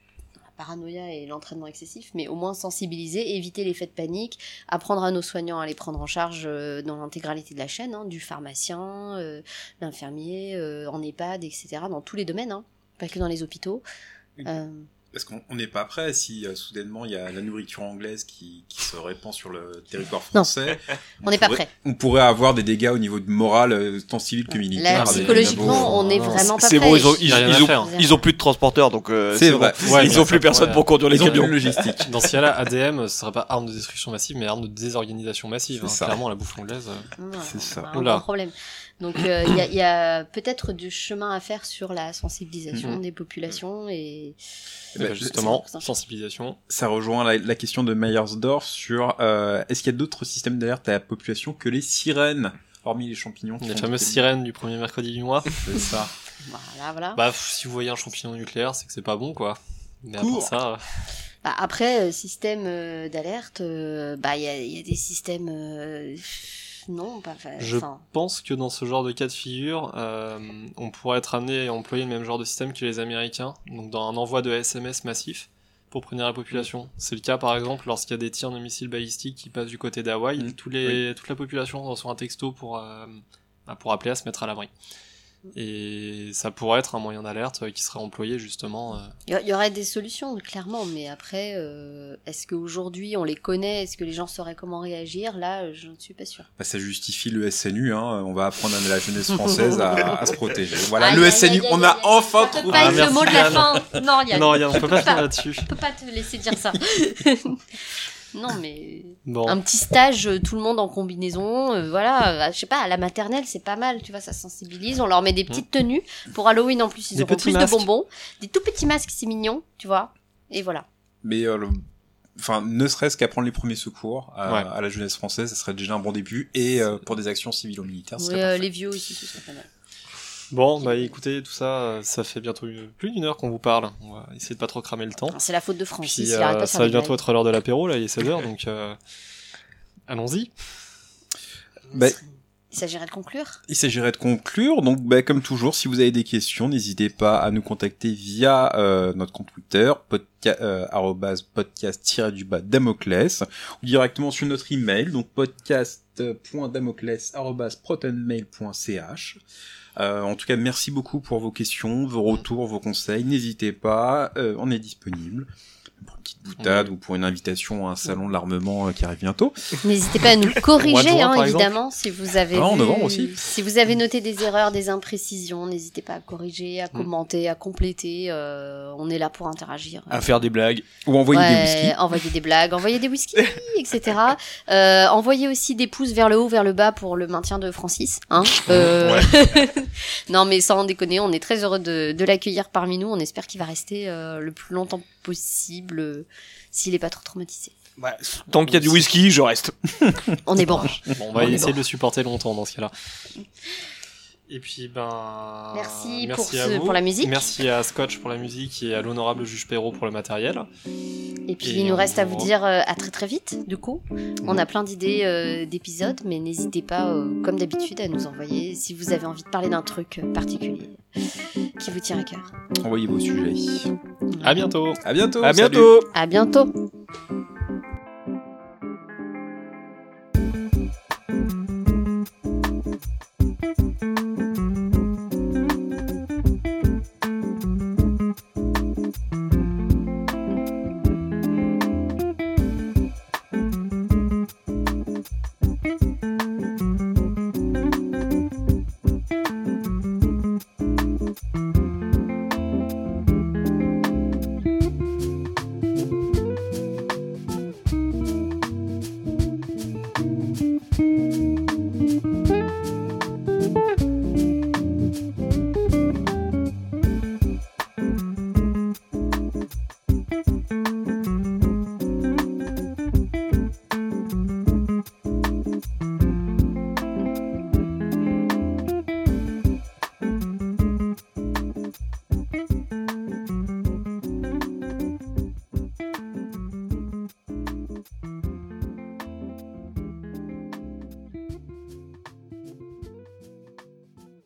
paranoïa et l'entraînement excessif, mais au moins sensibiliser, éviter l'effet de panique, apprendre à nos soignants à les prendre en charge euh, dans l'intégralité de la chaîne, hein, du pharmacien, euh, l'infirmier, euh, en EHPAD, etc., dans tous les domaines, hein, pas que dans les hôpitaux. Euh, Est-ce qu'on on n'est pas prêt si euh, soudainement il y a la nourriture anglaise qui, qui se répand sur le territoire Non. français on n'est pas pourrait- prêt. On pourrait avoir des dégâts au niveau de morale, euh, tant civil que militaire. Là, psychologiquement, on non, est non, vraiment pas c'est prêt. bon, ils ont, ils, ont, ils ont plus de transporteurs, donc euh, C'est vrai. bon. Ouais, ils ont ça plus personne pour conduire les camions. logistique. Dans ce cas-là, ADM, ce serait pas arme de destruction massive, mais arme de désorganisation massive. C'est hein. Clairement, la bouffe anglaise. euh, C'est ça. un problème. Donc euh, il y a, il y a peut-être du chemin à faire sur la sensibilisation Mhm. des populations et Eh ben, bah, justement, sensibilisation. Ça rejoint la, la question de Meyersdorf sur euh, est-ce qu'il y a d'autres systèmes d'alerte à la population que les sirènes, hormis les champignons Les fameuses sirènes du premier mercredi du mois. C'est ça. voilà voilà. bah, pff, si vous voyez un champignon nucléaire, c'est que c'est pas bon, quoi. Mais à part Cours. ça, euh, Bah, après euh, système euh, d'alerte, euh, bah il y a, il y a des systèmes euh, non pas enfin, Je enfin, pense que dans ce genre de cas de figure, euh, on pourrait être amené à employer le même genre de système que les Américains, donc dans un envoi de SMS massif pour prévenir la population. C'est le cas par exemple lorsqu'il y a des tirs de missiles balistiques qui passent du côté d'Hawaï, Mm. tous les, toute la population reçoit un texto pour, euh, bah, pour appeler à se mettre à l'abri. Et ça pourrait être un moyen d'alerte euh, qui serait employé justement. euh, il y, aurait des solutions clairement, mais après euh, est-ce qu'aujourd'hui on les connaît, est-ce que les gens sauraient comment réagir? Là, je ne suis pas sûre. Bah, ça justifie le SNU, hein. on va apprendre à la jeunesse [laughs] française à, à se protéger. Voilà, le aïe, SNU, aïe, on a aïe. enfin Ça peut trouvé. pas Ah, être le mot de la fin. Non, Yann. Non, Yann, on peut pas pas. finir là-dessus. Je peux pas te laisser dire ça. [laughs] non, mais Bon. un petit stage, euh, tout le monde en combinaison, euh, voilà. euh, Je sais pas, à la maternelle, c'est pas mal, tu vois, ça sensibilise. On leur met des petites tenues. Pour Halloween, en plus, ils Des auront petits plus masques. de bonbons. Des tout petits masques, c'est mignon, tu vois. Et voilà. Mais euh, le- enfin, ne serait-ce qu'apprendre les premiers secours à, Ouais. à la jeunesse française, ça serait déjà un bon début. Et euh, pour des actions civilo-militaires, ce Oui, serait euh, parfait. les vieux aussi, ce serait pas mal. Bon, bah écoutez, tout ça, euh, ça fait bientôt une- plus d'une heure qu'on vous parle. On va essayer de pas trop cramer le temps. C'est la faute de Francis, Puis il arrête euh, pas ça va bientôt être l'heure de l'apéro, là, il est 16h, donc euh, allons-y. Bah, Il s'agirait de conclure? Il s'agirait de conclure, donc bah, comme toujours, si vous avez des questions, n'hésitez pas à nous contacter via euh, notre compte Twitter, euh, podcast-du-bas Damoclès, ou directement sur notre email, donc podcast.damoclès arrobase protonmail.ch. Euh, en tout cas, merci beaucoup pour vos questions, vos retours, vos conseils. N'hésitez pas, euh, on est disponible. Petite boutade ou pour une invitation à un salon de l'armement euh, qui arrive bientôt. N'hésitez pas à nous corriger, juin, hein, évidemment, si vous avez Ah, en vu- novembre aussi. si vous avez noté des erreurs, des imprécisions, n'hésitez pas à corriger, à commenter, à compléter. euh, on est là pour interagir. À faire des blagues. Ou envoyer des whisky. envoyer des blagues, envoyer des whisky, [laughs] etc. Euh, envoyer aussi des pouces vers le haut, vers le bas pour le maintien de Francis. Hein Euh, [laughs] non, mais sans déconner, on est très heureux de, de l'accueillir parmi nous. On espère qu'il va rester euh, le plus longtemps possible euh, s'il est pas trop traumatisé. Tant qu'il y a du whisky, je reste. On est bon. Bon, on va On essayer bon. de le supporter longtemps dans ce cas-là. Et puis, ben. Merci pour à ce- vous. pour la musique. Merci à Scotch pour la musique et à l'honorable juge Perrault pour le matériel. Et puis Et il nous reste à vous dire euh, à très très vite. Du coup, on a plein d'idées euh, d'épisodes, mais n'hésitez pas, euh, comme d'habitude, à nous envoyer si vous avez envie de parler d'un truc particulier qui vous tient à cœur. Envoyez vos sujets. À bientôt! À bientôt. À salut. bientôt. À bientôt.